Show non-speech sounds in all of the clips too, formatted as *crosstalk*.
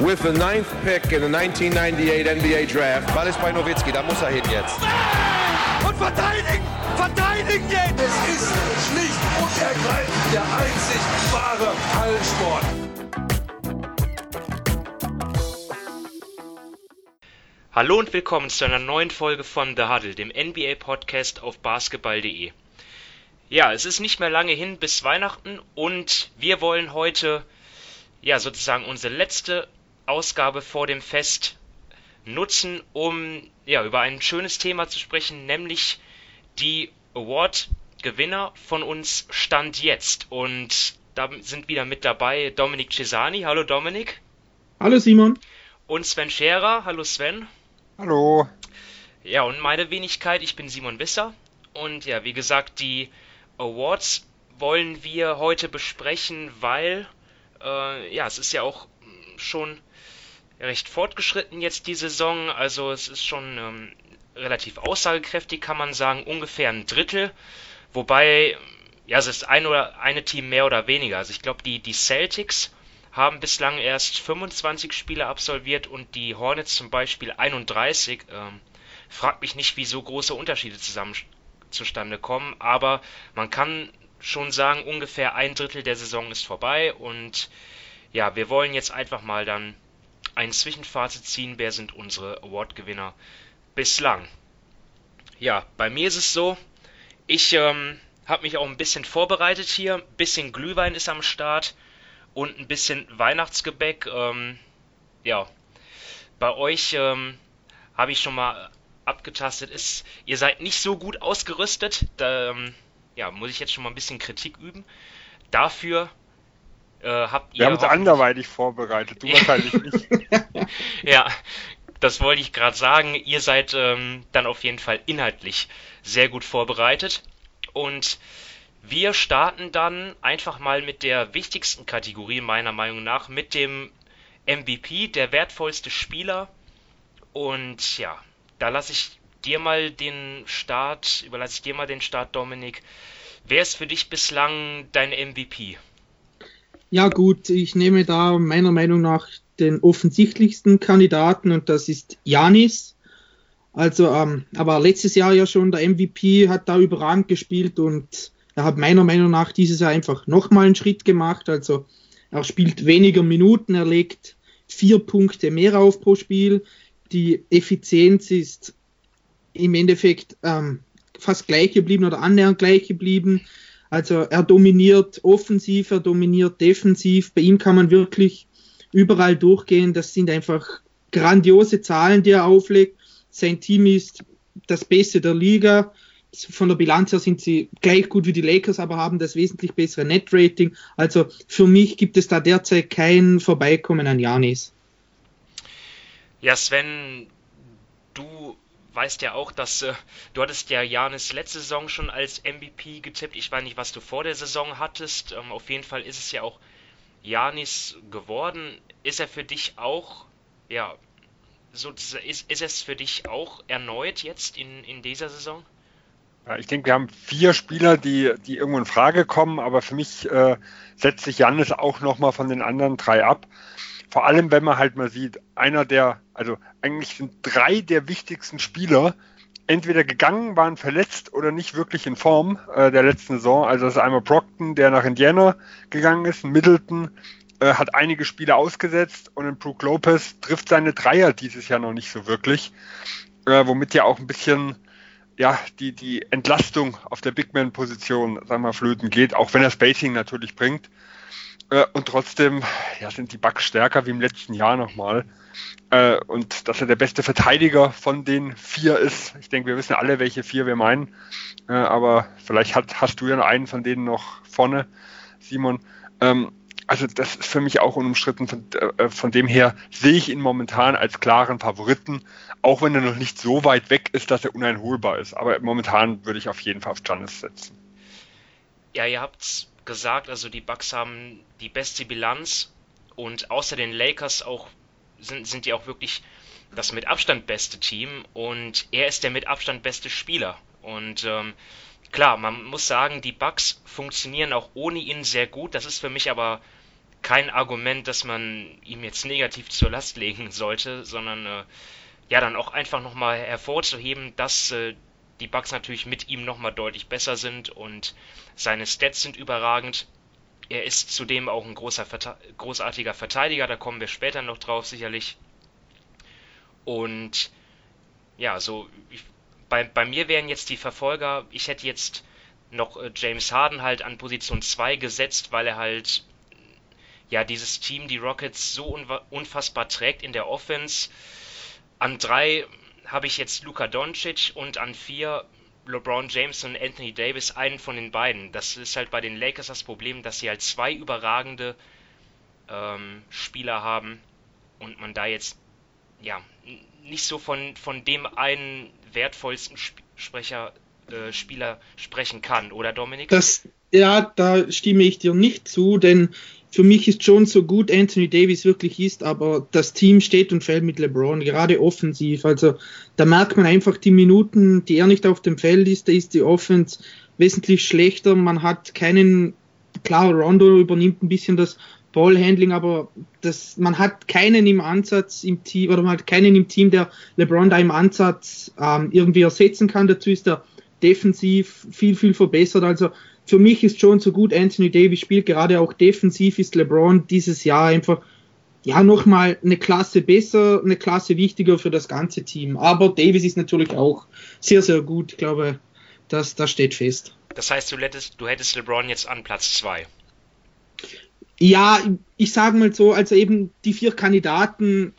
with the ninth pick in the 1998 NBA Draft. Ball ist bei Nowitzki, da muss er hin jetzt. Und verteidigen! Verteidigen jetzt! Es ist schlicht und ergreifend der einzig wahre Hallensport. Hallo und willkommen zu einer neuen Folge von The Huddle, dem NBA-Podcast auf basketball.de. Ja, es ist nicht mehr lange hin bis Weihnachten und wir wollen heute ja sozusagen unsere letzte Ausgabe vor dem Fest nutzen, um ja über ein schönes Thema zu sprechen, nämlich die Award-Gewinner von uns Stand jetzt. Und da sind wieder mit dabei Dominik Cesani. Hallo Dominik. Hallo Simon. Und Sven Scherer. Hallo Sven. Hallo. Ja, und meine Wenigkeit, ich bin Simon Wisser. Und ja, wie gesagt, die Awards wollen wir heute besprechen, weil äh, ja, es ist ja auch schon recht fortgeschritten jetzt die Saison. Also es ist schon ähm, relativ aussagekräftig, kann man sagen, ungefähr ein Drittel. Wobei, ja, es ist ein oder eine Team mehr oder weniger. Also ich glaube, die, die Celtics haben bislang erst 25 Spiele absolviert und die Hornets zum Beispiel 31. Ähm, fragt mich nicht, wie so große Unterschiede zusammen zustande kommen, aber man kann schon sagen, ungefähr ein Drittel der Saison ist vorbei und ja, wir wollen jetzt einfach mal dann ein Zwischenfazit ziehen, wer sind unsere Award-Gewinner bislang. Ja, bei mir ist es so, ich ähm, habe mich auch ein bisschen vorbereitet hier, ein bisschen Glühwein ist am Start und ein bisschen Weihnachtsgebäck. Ähm, ja, bei euch ähm, habe ich schon mal abgetastet. Ist, ihr seid nicht so gut ausgerüstet. Da ähm, ja, muss ich jetzt schon mal ein bisschen Kritik üben. Dafür äh, habt ihr. Wir haben uns anderweitig vorbereitet, du *laughs* wahrscheinlich nicht. *laughs* ja, das wollte ich gerade sagen. Ihr seid ähm, dann auf jeden Fall inhaltlich sehr gut vorbereitet. Und wir starten dann einfach mal mit der wichtigsten Kategorie meiner Meinung nach, mit dem MVP, der wertvollste Spieler. Und ja, da lasse ich dir mal den Start, überlasse ich dir mal den Start, Dominik. Wer ist für dich bislang dein MVP? Ja gut, ich nehme da meiner Meinung nach den offensichtlichsten Kandidaten und das ist Janis. Also, ähm, aber letztes Jahr ja schon der MVP hat da überragend gespielt und er hat meiner Meinung nach dieses Jahr einfach nochmal einen Schritt gemacht. Also er spielt weniger Minuten, er legt vier Punkte mehr auf pro Spiel. Die Effizienz ist im Endeffekt ähm, fast gleich geblieben oder annähernd gleich geblieben. Also er dominiert offensiv, er dominiert defensiv. Bei ihm kann man wirklich überall durchgehen. Das sind einfach grandiose Zahlen, die er auflegt. Sein Team ist das Beste der Liga. Von der Bilanz her sind sie gleich gut wie die Lakers, aber haben das wesentlich bessere Net-Rating. Also für mich gibt es da derzeit kein Vorbeikommen an Janis. Ja, Sven, du weißt ja auch, dass äh, du hattest ja Janis letzte Saison schon als MVP getippt. Ich weiß nicht, was du vor der Saison hattest. Ähm, auf jeden Fall ist es ja auch Janis geworden. Ist er für dich auch, ja, so ist, ist es für dich auch erneut jetzt in, in dieser Saison? Ja, ich denke, wir haben vier Spieler, die, die irgendwo in Frage kommen, aber für mich äh, setzt sich Janis auch nochmal von den anderen drei ab. Vor allem, wenn man halt mal sieht, einer der, also eigentlich sind drei der wichtigsten Spieler entweder gegangen, waren verletzt oder nicht wirklich in Form äh, der letzten Saison. Also das ist einmal Brockton, der nach Indiana gegangen ist, Middleton äh, hat einige Spiele ausgesetzt und in Brook Lopez trifft seine Dreier dieses Jahr noch nicht so wirklich, äh, womit ja auch ein bisschen ja, die, die Entlastung auf der Big Man-Position, sagen wir flöten geht, auch wenn er Spacing natürlich bringt. Äh, und trotzdem ja, sind die Bucks stärker wie im letzten Jahr nochmal. Äh, und dass er der beste Verteidiger von den vier ist. Ich denke, wir wissen alle, welche vier wir meinen. Äh, aber vielleicht hat, hast du ja einen von denen noch vorne, Simon. Ähm, also das ist für mich auch unumstritten. Von, äh, von dem her sehe ich ihn momentan als klaren Favoriten, auch wenn er noch nicht so weit weg ist, dass er uneinholbar ist. Aber momentan würde ich auf jeden Fall auf Giannis setzen. Ja, ihr habt gesagt, also die Bucks haben die beste Bilanz und außer den Lakers auch sind, sind die auch wirklich das mit Abstand beste Team und er ist der mit Abstand beste Spieler. Und ähm, klar, man muss sagen, die Bucks funktionieren auch ohne ihn sehr gut. Das ist für mich aber kein Argument, dass man ihm jetzt negativ zur Last *laughs* legen sollte, sondern äh, ja dann auch einfach nochmal hervorzuheben, dass äh, die Bucks natürlich mit ihm nochmal deutlich besser sind und seine Stats sind überragend. Er ist zudem auch ein großer, großartiger Verteidiger, da kommen wir später noch drauf sicherlich. Und ja, so ich, bei, bei mir wären jetzt die Verfolger, ich hätte jetzt noch äh, James Harden halt an Position 2 gesetzt, weil er halt ja dieses Team, die Rockets, so unfassbar trägt in der Offense. An 3 habe ich jetzt Luka Doncic und an 4 LeBron James und Anthony Davis, einen von den beiden. Das ist halt bei den Lakers das Problem, dass sie halt zwei überragende ähm, Spieler haben und man da jetzt ja nicht so von, von dem einen wertvollsten Sp Sprecher, äh, Spieler sprechen kann, oder Dominik? Das, ja, da stimme ich dir nicht zu, denn für mich ist schon so gut Anthony Davis wirklich ist, aber das Team steht und fällt mit LeBron, gerade offensiv. Also da merkt man einfach die Minuten, die er nicht auf dem Feld ist, da ist die Offense wesentlich schlechter. Man hat keinen, klar, Rondo übernimmt ein bisschen das Ballhandling, aber das, man hat keinen im Ansatz im Team, oder man hat keinen im Team, der LeBron da im Ansatz ähm, irgendwie ersetzen kann. Dazu ist er defensiv viel, viel verbessert. Also für mich ist schon so gut Anthony Davis spielt, gerade auch defensiv ist LeBron dieses Jahr einfach ja nochmal eine Klasse besser, eine Klasse wichtiger für das ganze Team. Aber Davis ist natürlich auch sehr, sehr gut. Ich glaube, das, das steht fest. Das heißt, du hättest, du hättest LeBron jetzt an Platz 2. Ja, ich sage mal so, also eben die vier Kandidaten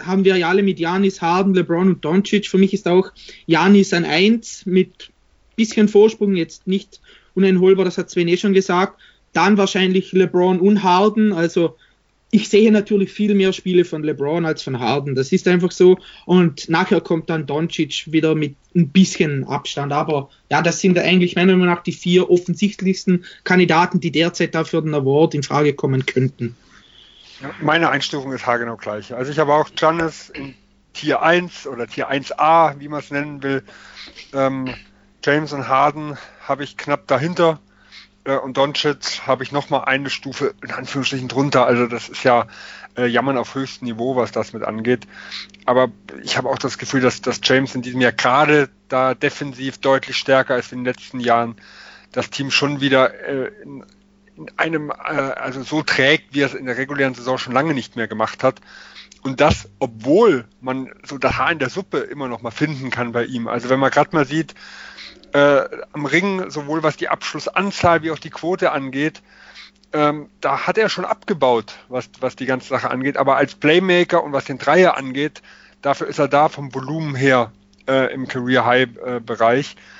haben wir ja alle mit Janis, Harden, LeBron und Doncic. Für mich ist auch Janis ein Eins mit bisschen Vorsprung, jetzt nicht uneinholbar, das hat Sven eh schon gesagt. Dann wahrscheinlich LeBron und Harden. Also ich sehe natürlich viel mehr Spiele von LeBron als von Harden. Das ist einfach so. Und nachher kommt dann Doncic wieder mit ein bisschen Abstand. Aber ja, das sind eigentlich meiner Meinung nach die vier offensichtlichsten Kandidaten, die derzeit dafür den Award in Frage kommen könnten. Meine Einstufung ist haargenau gleich. Also ich habe auch Giannis in Tier 1 oder Tier 1a, wie man es nennen will. Ähm, James und Harden habe ich knapp dahinter äh, und Doncic habe ich nochmal eine Stufe in Anführungsstrichen drunter. Also das ist ja äh, Jammern auf höchstem Niveau, was das mit angeht. Aber ich habe auch das Gefühl, dass, dass James in diesem Jahr gerade da defensiv deutlich stärker als in den letzten Jahren das Team schon wieder äh, in, in einem, äh, also so trägt, wie er es in der regulären Saison schon lange nicht mehr gemacht hat. Und das, obwohl man so das Haar in der Suppe immer noch mal finden kann bei ihm. Also wenn man gerade mal sieht, äh, am Ring, sowohl was die Abschlussanzahl wie auch die Quote angeht, ähm, da hat er schon abgebaut, was, was die ganze Sache angeht. Aber als Playmaker und was den Dreier angeht, dafür ist er da vom Volumen her äh, im Career High äh, Bereich. Äh,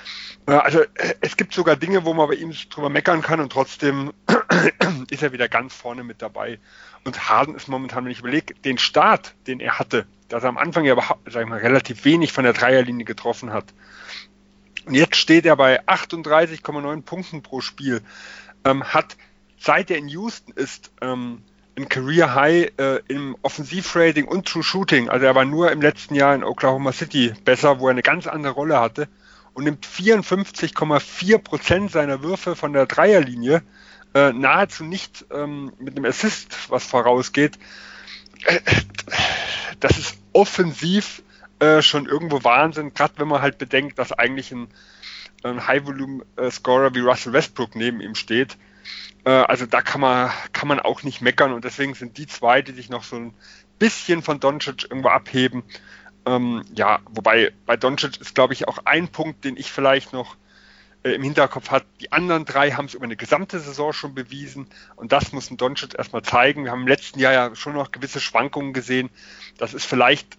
also äh, es gibt sogar Dinge, wo man bei ihm drüber meckern kann und trotzdem *clears throat* ist er wieder ganz vorne mit dabei. Und Harden ist momentan, wenn ich überlege, den Start, den er hatte, dass er am Anfang ja sag ich mal, relativ wenig von der Dreierlinie getroffen hat, und jetzt steht er bei 38,9 Punkten pro Spiel. Ähm, hat, seit er in Houston ist, ähm, ein Career High äh, im Offensivrating und True Shooting. Also er war nur im letzten Jahr in Oklahoma City besser, wo er eine ganz andere Rolle hatte und nimmt 54,4 Prozent seiner Würfe von der Dreierlinie äh, nahezu nicht ähm, mit einem Assist, was vorausgeht. Äh, das ist offensiv äh, schon irgendwo Wahnsinn, gerade wenn man halt bedenkt, dass eigentlich ein, ein High-Volume-Scorer wie Russell Westbrook neben ihm steht. Äh, also da kann man, kann man auch nicht meckern und deswegen sind die zwei, die sich noch so ein bisschen von Doncic irgendwo abheben. Ähm, ja, wobei bei Doncic ist, glaube ich, auch ein Punkt, den ich vielleicht noch äh, im Hinterkopf hat. Die anderen drei haben es über eine gesamte Saison schon bewiesen und das muss ein Doncic erstmal zeigen. Wir haben im letzten Jahr ja schon noch gewisse Schwankungen gesehen. Das ist vielleicht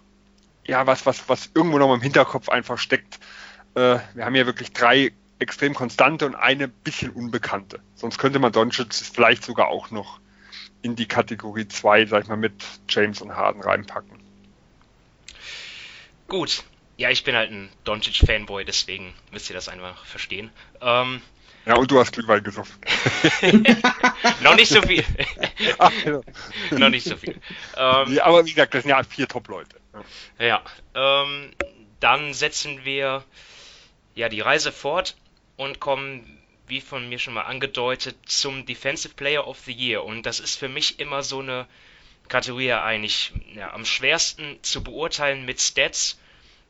ja, was, was, was irgendwo noch im Hinterkopf einfach steckt. Äh, wir haben ja wirklich drei extrem konstante und eine bisschen unbekannte. Sonst könnte man Doncic vielleicht sogar auch noch in die Kategorie 2, sag ich mal, mit James und Harden reinpacken. Gut. Ja, ich bin halt ein Doncic-Fanboy, deswegen müsst ihr das einfach verstehen. Ähm, ja, und du hast Glühwein gesoffen. *laughs* noch nicht so viel. *laughs* Ach, ja. noch nicht so viel. Ähm, ja, aber wie gesagt, das sind ja vier Top-Leute. Ja, ähm, dann setzen wir ja die Reise fort und kommen wie von mir schon mal angedeutet, zum Defensive Player of the Year. Und das ist für mich immer so eine Kategorie eigentlich ja, am schwersten zu beurteilen mit Stats.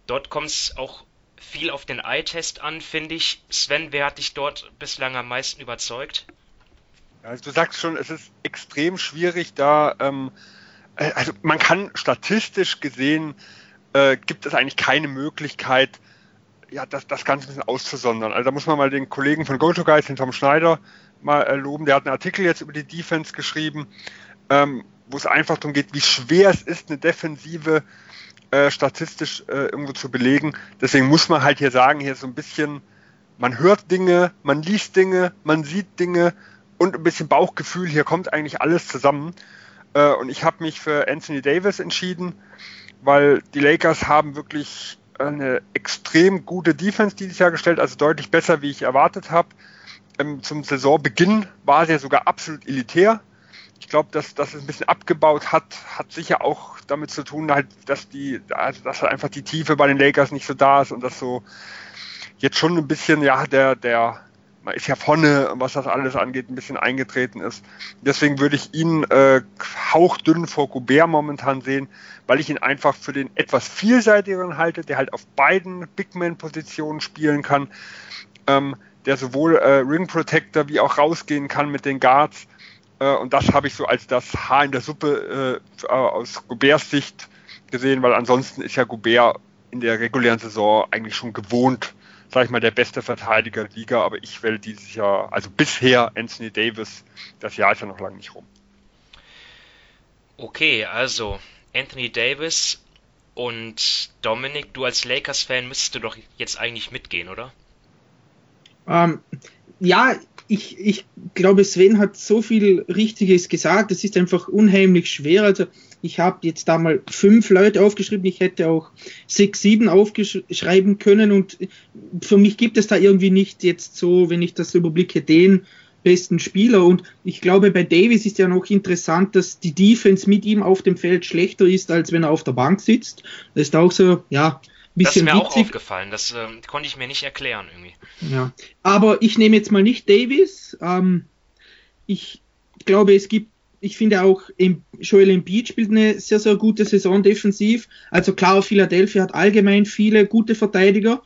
Dort kommt es auch viel auf den Eye-Test an, finde ich. Sven, wer hat dich dort bislang am meisten überzeugt? Also du sagst schon, es ist extrem schwierig, da, ähm, äh, also man kann statistisch gesehen, äh, gibt es eigentlich keine Möglichkeit, ja, das, das Ganze ein bisschen auszusondern. Also da muss man mal den Kollegen von GoToGuys, den Tom Schneider, mal äh, loben. Der hat einen Artikel jetzt über die Defense geschrieben, ähm, wo es einfach darum geht, wie schwer es ist, eine Defensive äh, statistisch äh, irgendwo zu belegen. Deswegen muss man halt hier sagen, hier so ein bisschen, man hört Dinge, man liest Dinge, man sieht Dinge und ein bisschen Bauchgefühl, hier kommt eigentlich alles zusammen. Äh, und ich habe mich für Anthony Davis entschieden, weil die Lakers haben wirklich eine extrem gute Defense dieses Jahr gestellt, also deutlich besser, wie ich erwartet habe. Ähm, zum Saisonbeginn war sie ja sogar absolut elitär. Ich glaube, dass, es ein bisschen abgebaut hat, hat sicher auch damit zu tun, halt, dass die, also dass einfach die Tiefe bei den Lakers nicht so da ist und dass so jetzt schon ein bisschen, ja, der, der, man ist ja vorne, was das alles angeht, ein bisschen eingetreten ist. Deswegen würde ich ihn äh, hauchdünn vor Gobert momentan sehen, weil ich ihn einfach für den etwas vielseitigeren halte, der halt auf beiden Bigman-Positionen spielen kann, ähm, der sowohl äh, Ring Protector wie auch rausgehen kann mit den Guards. Äh, und das habe ich so als das Haar in der Suppe äh, aus Goberts Sicht gesehen, weil ansonsten ist ja Gobert in der regulären Saison eigentlich schon gewohnt, sag ich mal, der beste Verteidiger der Liga, aber ich wähle dieses Jahr, also bisher Anthony Davis, das Jahr ist ja noch lange nicht rum. Okay, also Anthony Davis und Dominik, du als Lakers-Fan müsstest du doch jetzt eigentlich mitgehen, oder? Ähm, ja, ich, ich glaube, Sven hat so viel Richtiges gesagt. Es ist einfach unheimlich schwer. Also ich habe jetzt da mal fünf Leute aufgeschrieben. Ich hätte auch sechs, sieben aufgeschreiben können. Und für mich gibt es da irgendwie nicht jetzt so, wenn ich das überblicke, den besten Spieler. Und ich glaube, bei Davis ist ja noch interessant, dass die Defense mit ihm auf dem Feld schlechter ist, als wenn er auf der Bank sitzt. Das ist auch so, ja, bisschen Das ist mir witzig. auch aufgefallen, das äh, konnte ich mir nicht erklären irgendwie. Ja, aber ich nehme jetzt mal nicht Davis. Ähm, ich glaube, es gibt, ich finde auch Joel Embiid spielt eine sehr, sehr gute Saison defensiv. Also klar, Philadelphia hat allgemein viele gute Verteidiger.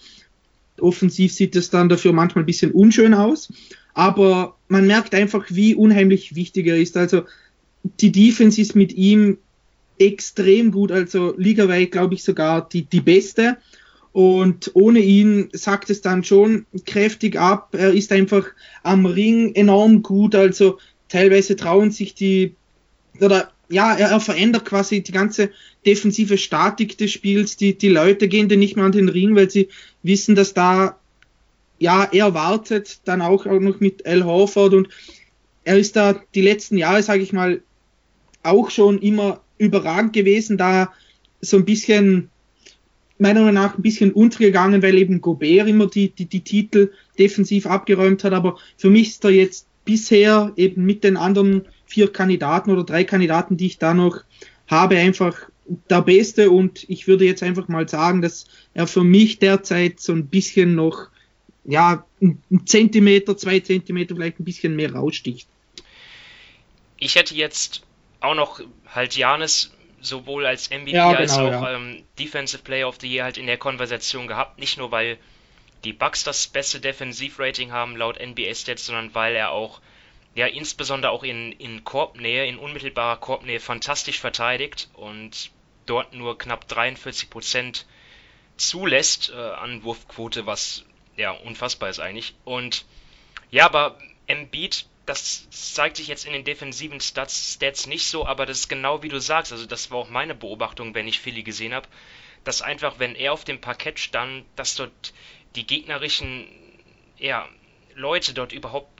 Offensiv sieht es dann dafür manchmal ein bisschen unschön aus aber man merkt einfach, wie unheimlich wichtig er ist. Also die Defense ist mit ihm extrem gut, also ligaweit glaube ich sogar die, die beste. Und ohne ihn sagt es dann schon kräftig ab. Er ist einfach am Ring enorm gut. Also teilweise trauen sich die, oder ja, er, er verändert quasi die ganze defensive Statik des Spiels. Die, die Leute gehen dann nicht mehr an den Ring, weil sie wissen, dass da ja, er wartet dann auch noch mit Al Horford und er ist da die letzten Jahre, sage ich mal, auch schon immer überragend gewesen, da so ein bisschen, meiner Meinung nach, ein bisschen untergegangen, weil eben Gobert immer die, die, die Titel defensiv abgeräumt hat, aber für mich ist er jetzt bisher eben mit den anderen vier Kandidaten oder drei Kandidaten, die ich da noch habe, einfach der Beste und ich würde jetzt einfach mal sagen, dass er für mich derzeit so ein bisschen noch ja, ein Zentimeter, zwei Zentimeter vielleicht ein bisschen mehr raussticht. Ich hätte jetzt auch noch halt Janis sowohl als MVP ja, genau, als auch ja. ähm, Defensive Player of the Year halt in der Konversation gehabt. Nicht nur, weil die Bucks das beste Defensivrating haben laut NBA Stats, sondern weil er auch, ja, insbesondere auch in, in Korbnähe, in unmittelbarer Korbnähe fantastisch verteidigt und dort nur knapp 43% zulässt äh, an Wurfquote, was ja, unfassbar ist eigentlich. Und ja, aber Embiid, das zeigt sich jetzt in den defensiven Stats, Stats nicht so, aber das ist genau wie du sagst. Also, das war auch meine Beobachtung, wenn ich Philly gesehen habe, dass einfach, wenn er auf dem Parkett stand, dass dort die gegnerischen ja, Leute dort überhaupt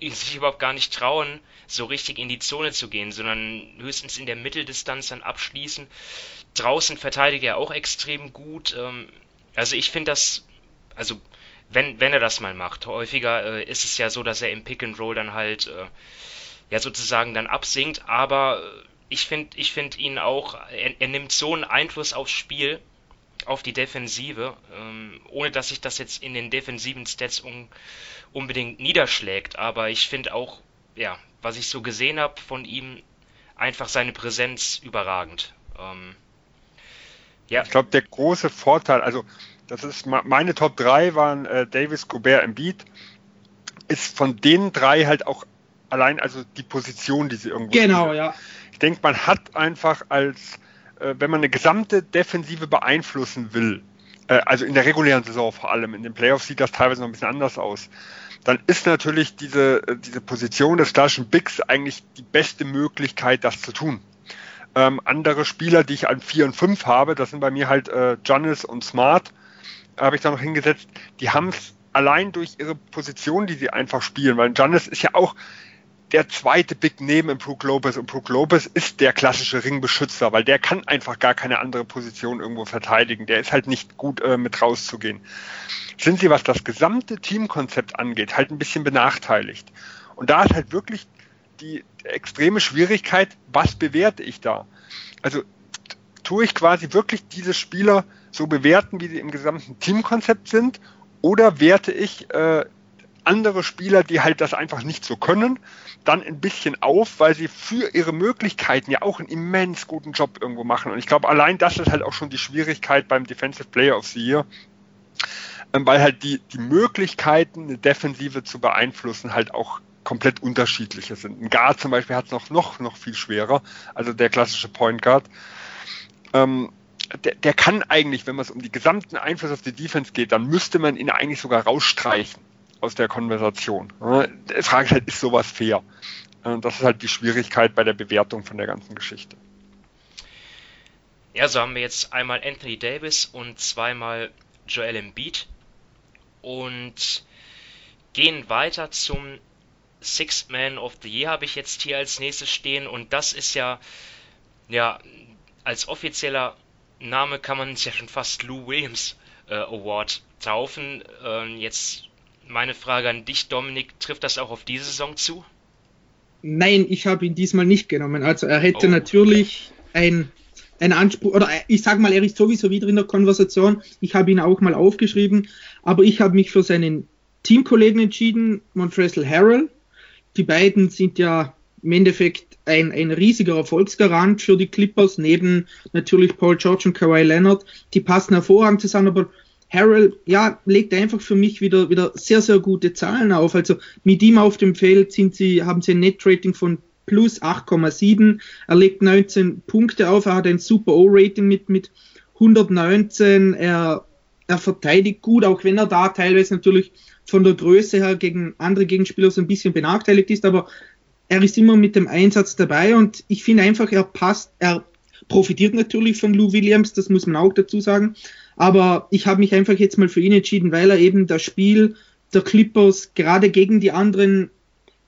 sich überhaupt gar nicht trauen, so richtig in die Zone zu gehen, sondern höchstens in der Mitteldistanz dann abschließen. Draußen verteidigt er auch extrem gut. Ähm, also ich finde das also wenn, wenn er das mal macht. Häufiger äh, ist es ja so, dass er im Pick and Roll dann halt äh, ja sozusagen dann absinkt, aber äh, ich finde ich find ihn auch, er, er, nimmt so einen Einfluss aufs Spiel auf die Defensive, ähm, ohne dass sich das jetzt in den defensiven Stats un unbedingt niederschlägt. Aber ich finde auch, ja, was ich so gesehen habe von ihm, einfach seine Präsenz überragend. Ähm, ja. Ich glaube, der große Vorteil, also das ist meine Top 3 waren äh, Davis, Gobert, Embiid, ist von den drei halt auch allein also die Position, die sie irgendwo Genau, spielen. ja. Ich denke, man hat einfach als äh, wenn man eine gesamte Defensive beeinflussen will, äh, also in der regulären Saison vor allem, in den Playoffs sieht das teilweise noch ein bisschen anders aus, dann ist natürlich diese, äh, diese Position des klassischen Bigs eigentlich die beste Möglichkeit, das zu tun. Ähm, andere Spieler, die ich an 4 und 5 habe, das sind bei mir halt äh, Giannis und Smart, habe ich da noch hingesetzt, die haben es allein durch ihre Position, die sie einfach spielen, weil Giannis ist ja auch der zweite Big Name im Brook Lopez und Brook Lopez ist der klassische Ringbeschützer, weil der kann einfach gar keine andere Position irgendwo verteidigen. Der ist halt nicht gut äh, mit rauszugehen. Sind sie, was das gesamte Teamkonzept angeht, halt ein bisschen benachteiligt. Und da ist halt wirklich die extreme Schwierigkeit, was bewerte ich da? Also tue ich quasi wirklich diese Spieler so bewerten, wie sie im gesamten Teamkonzept sind, oder werte ich äh, andere Spieler, die halt das einfach nicht so können, dann ein bisschen auf, weil sie für ihre Möglichkeiten ja auch einen immens guten Job irgendwo machen. Und ich glaube, allein das ist halt auch schon die Schwierigkeit beim Defensive Player of the Year, ähm, weil halt die, die Möglichkeiten, eine Defensive zu beeinflussen, halt auch komplett unterschiedliche sind. Ein Guard zum Beispiel hat es noch, noch, noch viel schwerer, also der klassische Point Guard. Ähm, der, der kann eigentlich, wenn man es um die gesamten Einfluss auf die Defense geht, dann müsste man ihn eigentlich sogar rausstreichen aus der Konversation. Die Frage ist halt, ist sowas fair? Das ist halt die Schwierigkeit bei der Bewertung von der ganzen Geschichte. Ja, so haben wir jetzt einmal Anthony Davis und zweimal Joel Embiid und gehen weiter zum Sixth Man of the Year habe ich jetzt hier als nächstes stehen und das ist ja ja als offizieller Name kann man es ja schon fast Lou Williams äh, Award taufen. Äh, jetzt meine Frage an dich, Dominik, trifft das auch auf diese Saison zu? Nein, ich habe ihn diesmal nicht genommen. Also er hätte oh. natürlich ein, ein Anspruch, oder ich sage mal, er ist sowieso wieder in der Konversation. Ich habe ihn auch mal aufgeschrieben, aber ich habe mich für seinen Teamkollegen entschieden, Montrezl Harrell. Die beiden sind ja im Endeffekt ein, ein riesiger Erfolgsgarant für die Clippers, neben natürlich Paul George und Kawhi Leonard. Die passen hervorragend zusammen, aber Harrell, ja, legt einfach für mich wieder, wieder sehr, sehr gute Zahlen auf. Also mit ihm auf dem Feld sind sie, haben sie ein Net-Rating von plus 8,7. Er legt 19 Punkte auf. Er hat ein super O-Rating mit, mit 119. Er, er verteidigt gut, auch wenn er da teilweise natürlich von der Größe her gegen andere Gegenspieler so ein bisschen benachteiligt ist, aber er ist immer mit dem Einsatz dabei und ich finde einfach, er passt, er profitiert natürlich von Lou Williams, das muss man auch dazu sagen, aber ich habe mich einfach jetzt mal für ihn entschieden, weil er eben das Spiel der Clippers gerade gegen die anderen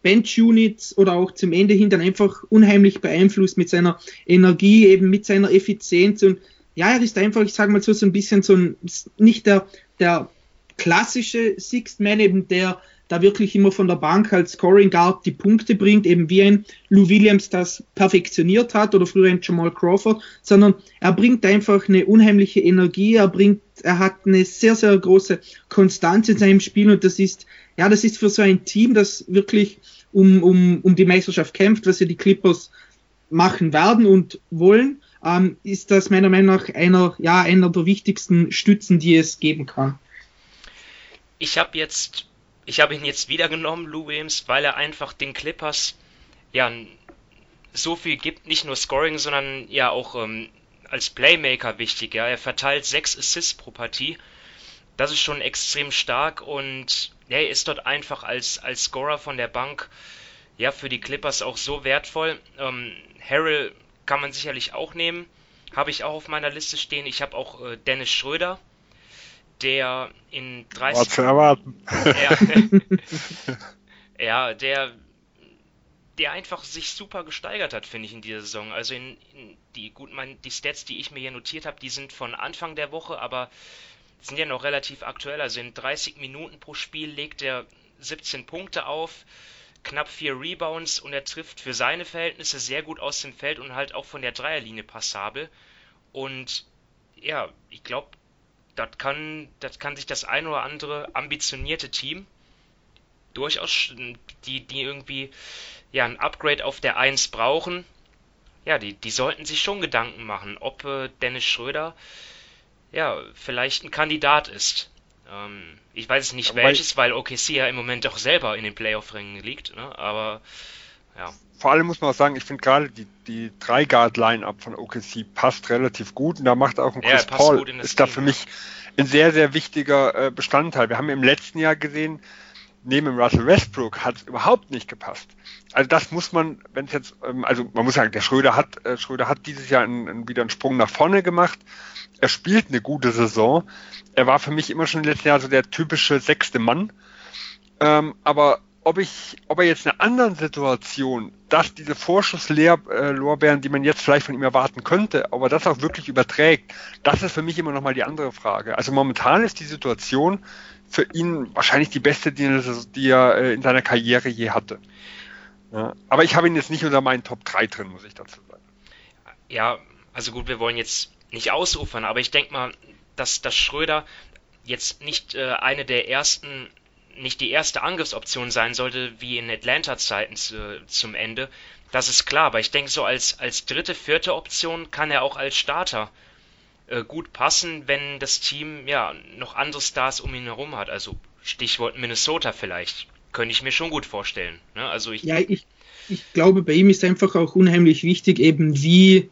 Bench-Units oder auch zum Ende hin dann einfach unheimlich beeinflusst mit seiner Energie, eben mit seiner Effizienz. Und ja, er ist einfach, ich sage mal so, so ein bisschen so ein, nicht der, der klassische Sixth Man, eben der da wirklich immer von der Bank als Scoring Guard die Punkte bringt, eben wie ein Lou Williams das perfektioniert hat oder früher ein Jamal Crawford, sondern er bringt einfach eine unheimliche Energie, er bringt, er hat eine sehr, sehr große Konstanz in seinem Spiel und das ist, ja, das ist für so ein Team, das wirklich um, um, um die Meisterschaft kämpft, was ja die Clippers machen werden und wollen, ähm, ist das meiner Meinung nach einer, ja, einer der wichtigsten Stützen, die es geben kann. Ich habe jetzt ich habe ihn jetzt wieder genommen, Lou Williams, weil er einfach den Clippers ja so viel gibt, nicht nur Scoring, sondern ja auch ähm, als Playmaker wichtig. Ja. Er verteilt sechs Assists pro Partie. Das ist schon extrem stark und ja, er ist dort einfach als, als Scorer von der Bank ja für die Clippers auch so wertvoll. Ähm, Harrell kann man sicherlich auch nehmen. Habe ich auch auf meiner Liste stehen. Ich habe auch äh, Dennis Schröder der in 30 Was zu erwarten. Ja, *laughs* ja, der der einfach sich super gesteigert hat, finde ich, in dieser Saison. Also in, in die gut, mein, die Stats, die ich mir hier notiert habe, die sind von Anfang der Woche, aber sind ja noch relativ aktuell. Also in 30 Minuten pro Spiel legt er 17 Punkte auf, knapp 4 Rebounds und er trifft für seine Verhältnisse sehr gut aus dem Feld und halt auch von der Dreierlinie passabel. Und ja, ich glaube, das kann, das kann sich das ein oder andere ambitionierte Team durchaus, die, die irgendwie ja ein Upgrade auf der 1 brauchen, ja, die, die sollten sich schon Gedanken machen, ob äh, Dennis Schröder ja vielleicht ein Kandidat ist. Ähm, ich weiß nicht weil, welches, weil OKC ja im Moment auch selber in den Playoff-Rängen liegt, ne? aber ja. Vor allem muss man auch sagen, ich finde gerade die, die Drei-Guard-Line-Up von OKC passt relativ gut und da macht auch ein Chris ja, Paul, ist Team, da für mich ein sehr, sehr wichtiger äh, Bestandteil. Wir haben im letzten Jahr gesehen, neben Russell Westbrook hat es überhaupt nicht gepasst. Also das muss man, wenn es jetzt, ähm, also man muss sagen, der Schröder hat, äh, Schröder hat dieses Jahr einen, einen, wieder einen Sprung nach vorne gemacht. Er spielt eine gute Saison. Er war für mich immer schon im letzten Jahr so der typische sechste Mann. Ähm, aber ob ich, ob er jetzt in einer anderen Situation, dass diese Vorschusslorbeeren, die man jetzt vielleicht von ihm erwarten könnte, ob er das auch wirklich überträgt, das ist für mich immer nochmal die andere Frage. Also momentan ist die Situation für ihn wahrscheinlich die beste, die, er äh, in seiner Karriere je hatte. Ja, aber ich habe ihn jetzt nicht unter meinen Top 3 drin, muss ich dazu sagen. Ja, also gut, wir wollen jetzt nicht ausufern, aber ich denke mal, dass, dass Schröder jetzt nicht äh, eine der ersten nicht die erste Angriffsoption sein sollte, wie in Atlanta-Zeiten zu, zum Ende. Das ist klar, aber ich denke, so als, als dritte, vierte Option kann er auch als Starter äh, gut passen, wenn das Team ja noch andere Stars um ihn herum hat. Also Stichwort Minnesota vielleicht. Könnte ich mir schon gut vorstellen. Ne? Also ich, ja, ich, ich glaube, bei ihm ist einfach auch unheimlich wichtig, eben wie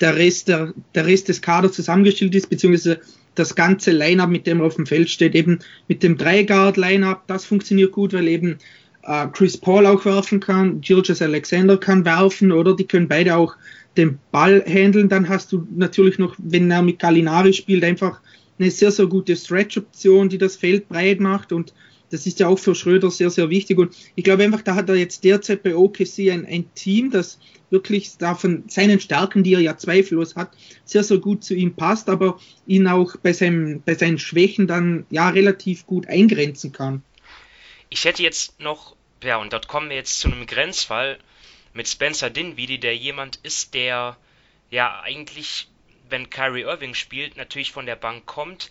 der Rest, der, der Rest des Kaders zusammengestellt ist, beziehungsweise das ganze Line-Up, mit dem er auf dem Feld steht, eben mit dem Dreiguard-Line-Up, das funktioniert gut, weil eben äh, Chris Paul auch werfen kann, Gilgis Alexander kann werfen, oder die können beide auch den Ball handeln. Dann hast du natürlich noch, wenn er mit Gallinari spielt, einfach eine sehr, sehr gute Stretch-Option, die das Feld breit macht und das ist ja auch für Schröder sehr, sehr wichtig. Und ich glaube einfach, da hat er jetzt derzeit bei OKC ein, ein Team, das wirklich da von seinen Stärken, die er ja zweifellos hat, sehr, sehr gut zu ihm passt, aber ihn auch bei, seinem, bei seinen Schwächen dann ja relativ gut eingrenzen kann. Ich hätte jetzt noch, ja, und dort kommen wir jetzt zu einem Grenzfall mit Spencer Dinwiddie, der jemand ist, der ja eigentlich, wenn Kyrie Irving spielt, natürlich von der Bank kommt,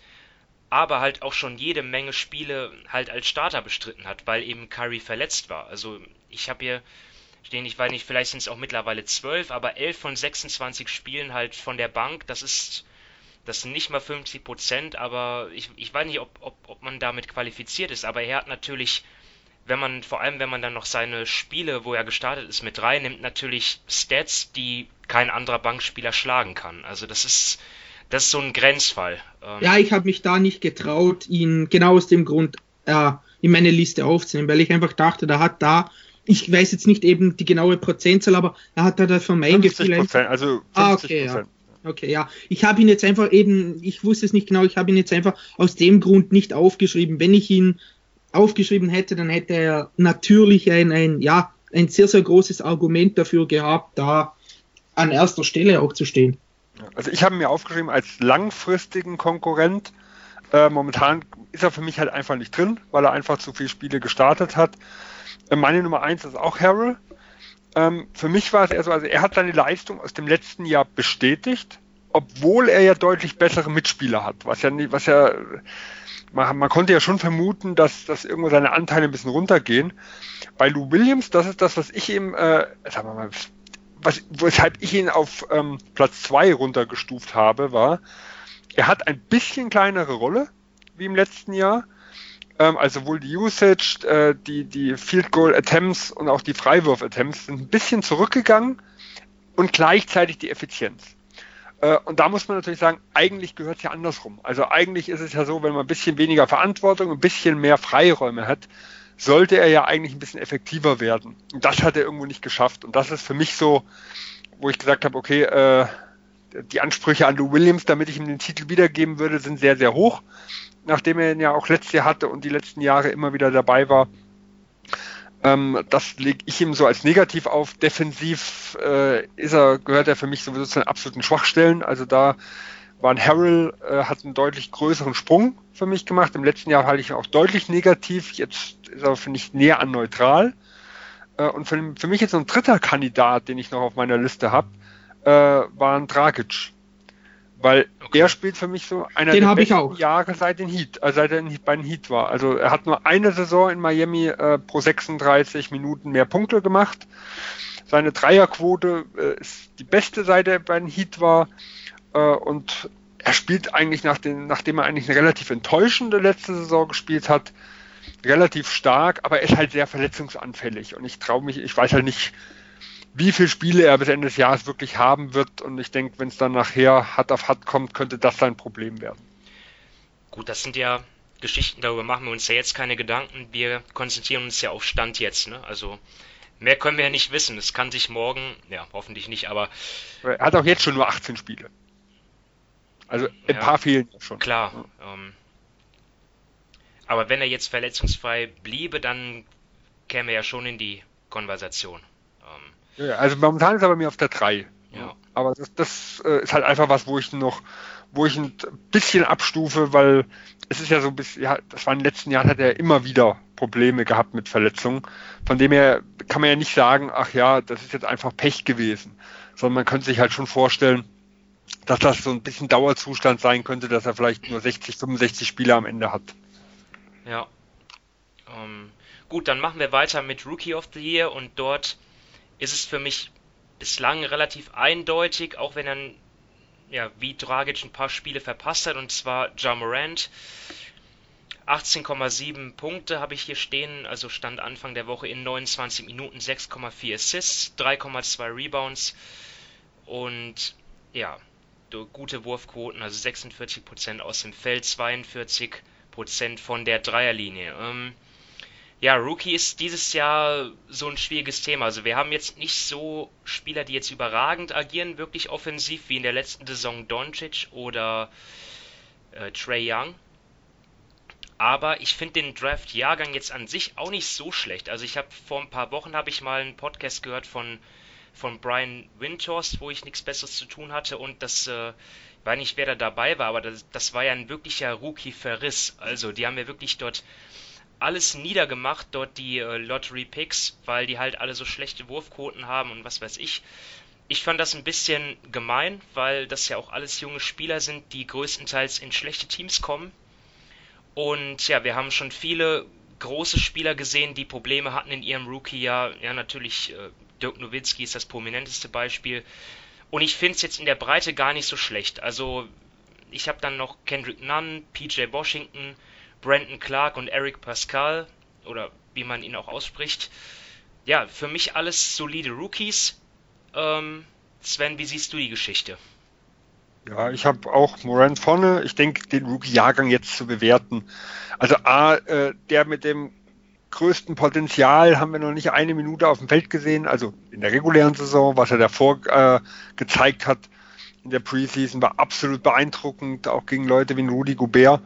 aber halt auch schon jede Menge Spiele halt als Starter bestritten hat, weil eben Kyrie verletzt war. Also ich habe hier stehen, ich weiß nicht, vielleicht sind es auch mittlerweile 12, aber 11 von 26 Spielen halt von der Bank, das ist, das sind nicht mal 50 Prozent, aber ich, ich weiß nicht, ob, ob, ob man damit qualifiziert ist, aber er hat natürlich, wenn man, vor allem wenn man dann noch seine Spiele, wo er gestartet ist, mit rein nimmt, natürlich Stats, die kein anderer Bankspieler schlagen kann. Also das ist, das ist so ein Grenzfall. Ähm, ja, ich habe mich da nicht getraut, ihn genau aus dem Grund äh, in meine Liste aufzunehmen, weil ich einfach dachte, da hat da ich weiß jetzt nicht eben die genaue Prozentzahl, aber er hat da von meinem Gefühl. Also 50 ah, okay, ja. Okay, ja. Ich habe ihn jetzt einfach eben, ich wusste es nicht genau, ich habe ihn jetzt einfach aus dem Grund nicht aufgeschrieben. Wenn ich ihn aufgeschrieben hätte, dann hätte er natürlich ein, ein, ja, ein sehr, sehr großes Argument dafür gehabt, da an erster Stelle auch zu stehen. Also ich habe mir aufgeschrieben als langfristigen Konkurrent. Äh, momentan ist er für mich halt einfach nicht drin, weil er einfach zu viele Spiele gestartet hat. Äh, meine Nummer eins ist auch Harrell. Ähm, für mich war es eher so, also er hat seine Leistung aus dem letzten Jahr bestätigt, obwohl er ja deutlich bessere Mitspieler hat, was ja nicht, was ja, man, man konnte ja schon vermuten, dass, dass irgendwo seine Anteile ein bisschen runtergehen. Bei Lou Williams, das ist das, was ich ihm, äh, sagen wir mal, was, weshalb ich ihn auf ähm, Platz zwei runtergestuft habe, war, er hat ein bisschen kleinere Rolle wie im letzten Jahr ähm, also wohl die Usage, äh, die, die Field Goal Attempts und auch die Freiwurf Attempts sind ein bisschen zurückgegangen und gleichzeitig die Effizienz. Äh, und da muss man natürlich sagen, eigentlich gehört es ja andersrum. Also eigentlich ist es ja so, wenn man ein bisschen weniger Verantwortung, ein bisschen mehr Freiräume hat, sollte er ja eigentlich ein bisschen effektiver werden. Und das hat er irgendwo nicht geschafft. Und das ist für mich so, wo ich gesagt habe, okay, äh, die Ansprüche an Lou Williams, damit ich ihm den Titel wiedergeben würde, sind sehr, sehr hoch nachdem er ihn ja auch letztes Jahr hatte und die letzten Jahre immer wieder dabei war. Ähm, das lege ich ihm so als negativ auf. Defensiv äh, ist er, gehört er für mich sowieso zu den absoluten Schwachstellen. Also da war ein Harrell, äh, hat einen deutlich größeren Sprung für mich gemacht. Im letzten Jahr halte ich ihn auch deutlich negativ. Jetzt ist er, finde ich, näher an neutral. Äh, und für, für, mich jetzt so ein dritter Kandidat, den ich noch auf meiner Liste habe, äh, war ein Dragic Weil okay. er spielt für mich so einer den der besten Jahre seit den Heat, also seit er bei den Heat war. Also er hat nur eine Saison in Miami äh, pro 36 Minuten mehr Punkte gemacht. Seine Dreierquote äh, ist die beste, seit er bei den Heat war. Äh, und er spielt eigentlich, nach den, nachdem er eigentlich eine relativ enttäuschende letzte Saison gespielt hat, relativ stark, aber er ist halt sehr verletzungsanfällig. Und ich traue mich, ich weiß halt nicht, wie viele Spiele er bis Ende des Jahres wirklich haben wird. Und ich denke, wenn es dann nachher hart auf hart kommt, könnte das sein Problem werden. Gut, das sind ja Geschichten, darüber machen wir uns ja jetzt keine Gedanken. Wir konzentrieren uns ja auf Stand jetzt. Ne? Also mehr können wir ja nicht wissen. Es kann sich morgen, ja, hoffentlich nicht, aber. Er hat auch jetzt schon nur 18 Spiele. Also ein ja, paar fehlen schon. Klar. Ähm, aber wenn er jetzt verletzungsfrei bliebe, dann käme er ja schon in die Konversation. Ja, also momentan ist er bei mir auf der 3. Ja. Aber das, das äh, ist halt einfach was, wo ich noch, wo ich ein bisschen abstufe, weil es ist ja so ein bisschen, ja, das war in den letzten Jahren hat er immer wieder Probleme gehabt mit Verletzungen. Von dem her kann man ja nicht sagen, ach ja, das ist jetzt einfach Pech gewesen. Sondern man könnte sich halt schon vorstellen, dass das so ein bisschen Dauerzustand sein könnte, dass er vielleicht nur 60, 65 Spiele am Ende hat. Ja. Ähm, gut, dann machen wir weiter mit Rookie of the Year und dort ist es für mich bislang relativ eindeutig, auch wenn er ja, wie Dragic ein paar Spiele verpasst hat, und zwar Ja Morant. 18,7 Punkte habe ich hier stehen, also stand Anfang der Woche in 29 Minuten 6,4 Assists, 3,2 Rebounds und ja, gute Wurfquoten, also 46% aus dem Feld, 42% von der Dreierlinie. Ähm, ja, Rookie ist dieses Jahr so ein schwieriges Thema. Also wir haben jetzt nicht so Spieler, die jetzt überragend agieren, wirklich offensiv, wie in der letzten Saison Doncic oder äh, Trey Young. Aber ich finde den Draft-Jahrgang jetzt an sich auch nicht so schlecht. Also ich habe vor ein paar Wochen habe ich mal einen Podcast gehört von, von Brian Windhorst, wo ich nichts Besseres zu tun hatte und das äh, weiß nicht, wer da dabei war, aber das, das war ja ein wirklicher Rookie-Verriss. Also die haben ja wirklich dort alles niedergemacht, dort die äh, Lottery Picks, weil die halt alle so schlechte Wurfquoten haben und was weiß ich. Ich fand das ein bisschen gemein, weil das ja auch alles junge Spieler sind, die größtenteils in schlechte Teams kommen. Und ja, wir haben schon viele große Spieler gesehen, die Probleme hatten in ihrem Rookie-Jahr. Ja, natürlich äh, Dirk Nowitzki ist das prominenteste Beispiel. Und ich finde es jetzt in der Breite gar nicht so schlecht. Also ich habe dann noch Kendrick Nunn, PJ Washington, Brandon Clark und Eric Pascal, oder wie man ihn auch ausspricht. Ja, für mich alles solide Rookies. Ähm, Sven, wie siehst du die Geschichte? Ja, ich habe auch Moran vorne. Ich denke, den Rookie-Jahrgang jetzt zu bewerten. Also A, äh, der mit dem größten Potenzial haben wir noch nicht eine Minute auf dem Feld gesehen, also in der regulären Saison, was er davor äh, gezeigt hat in der Preseason, war absolut beeindruckend, auch gegen Leute wie Rudy Gobert.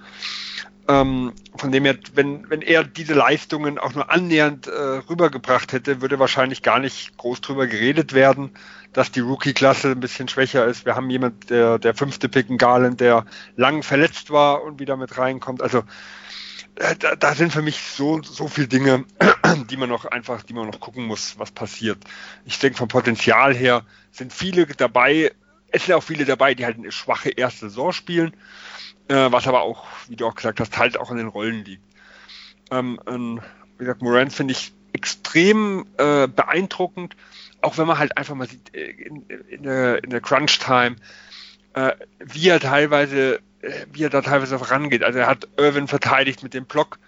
Ähm, von dem her, wenn, wenn er diese Leistungen auch nur annähernd äh, rübergebracht hätte, würde wahrscheinlich gar nicht groß drüber geredet werden, dass die Rookie-Klasse ein bisschen schwächer ist. Wir haben jemand, der, der fünfte Picken Garland, der lang verletzt war und wieder mit reinkommt. Also da, da sind für mich so, so viele Dinge, *clears throat* die man noch einfach, die man noch gucken muss, was passiert. Ich denke, vom Potenzial her sind viele dabei, es sind auch viele dabei, die halt eine schwache erste Saison spielen äh, was aber auch, wie du auch gesagt hast, halt auch an den Rollen liegt. Ähm, ähm, wie gesagt, Moran finde ich extrem äh, beeindruckend, auch wenn man halt einfach mal sieht, äh, in, in, der, der Crunch-Time, äh, wie er teilweise, äh, wie er da teilweise vorangeht. Also er hat Irwin verteidigt mit dem Block,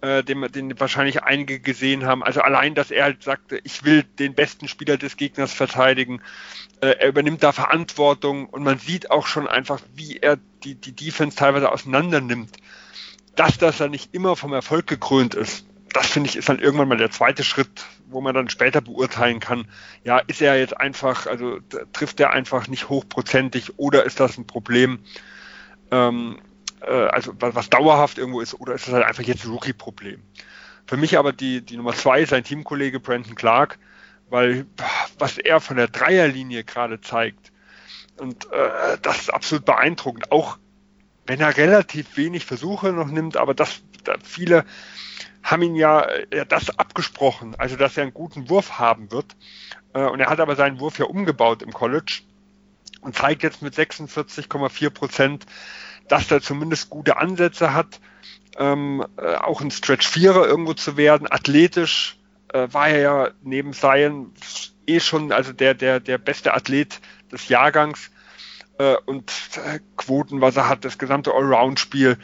äh, den, den wahrscheinlich einige gesehen haben. Also allein, dass er halt sagte, ich will den besten Spieler des Gegners verteidigen. Äh, er übernimmt da Verantwortung und man sieht auch schon einfach, wie er die, die Defense teilweise auseinander nimmt. Dass das dann nicht immer vom Erfolg gekrönt ist, das finde ich ist dann irgendwann mal der zweite Schritt, wo man dann später beurteilen kann, ja, ist er jetzt einfach, also trifft er einfach nicht hochprozentig oder ist das ein Problem? Ähm, äh, also was, dauerhaft irgendwo ist, oder ist das halt einfach jetzt ein Rookie-Problem? Für mich aber die, die Nummer zwei ist sein Teamkollege Brandon Clark, weil was er von der Dreierlinie gerade zeigt, und äh, das ist absolut beeindruckend, auch wenn er relativ wenig Versuche noch nimmt, aber das, das viele haben ihn ja, ja das abgesprochen, also dass er einen guten Wurf haben wird. Äh, und er hat aber seinen Wurf ja umgebaut im College und zeigt jetzt mit 46,4 Prozent, dass er zumindest gute Ansätze hat, ähm, äh, auch ein Stretch Vierer irgendwo zu werden. Athletisch äh, war er ja neben Zion eh schon also der, der, der beste Athlet des Jahrgangs äh, und äh, Quoten, was er hat, das gesamte Allround-Spiel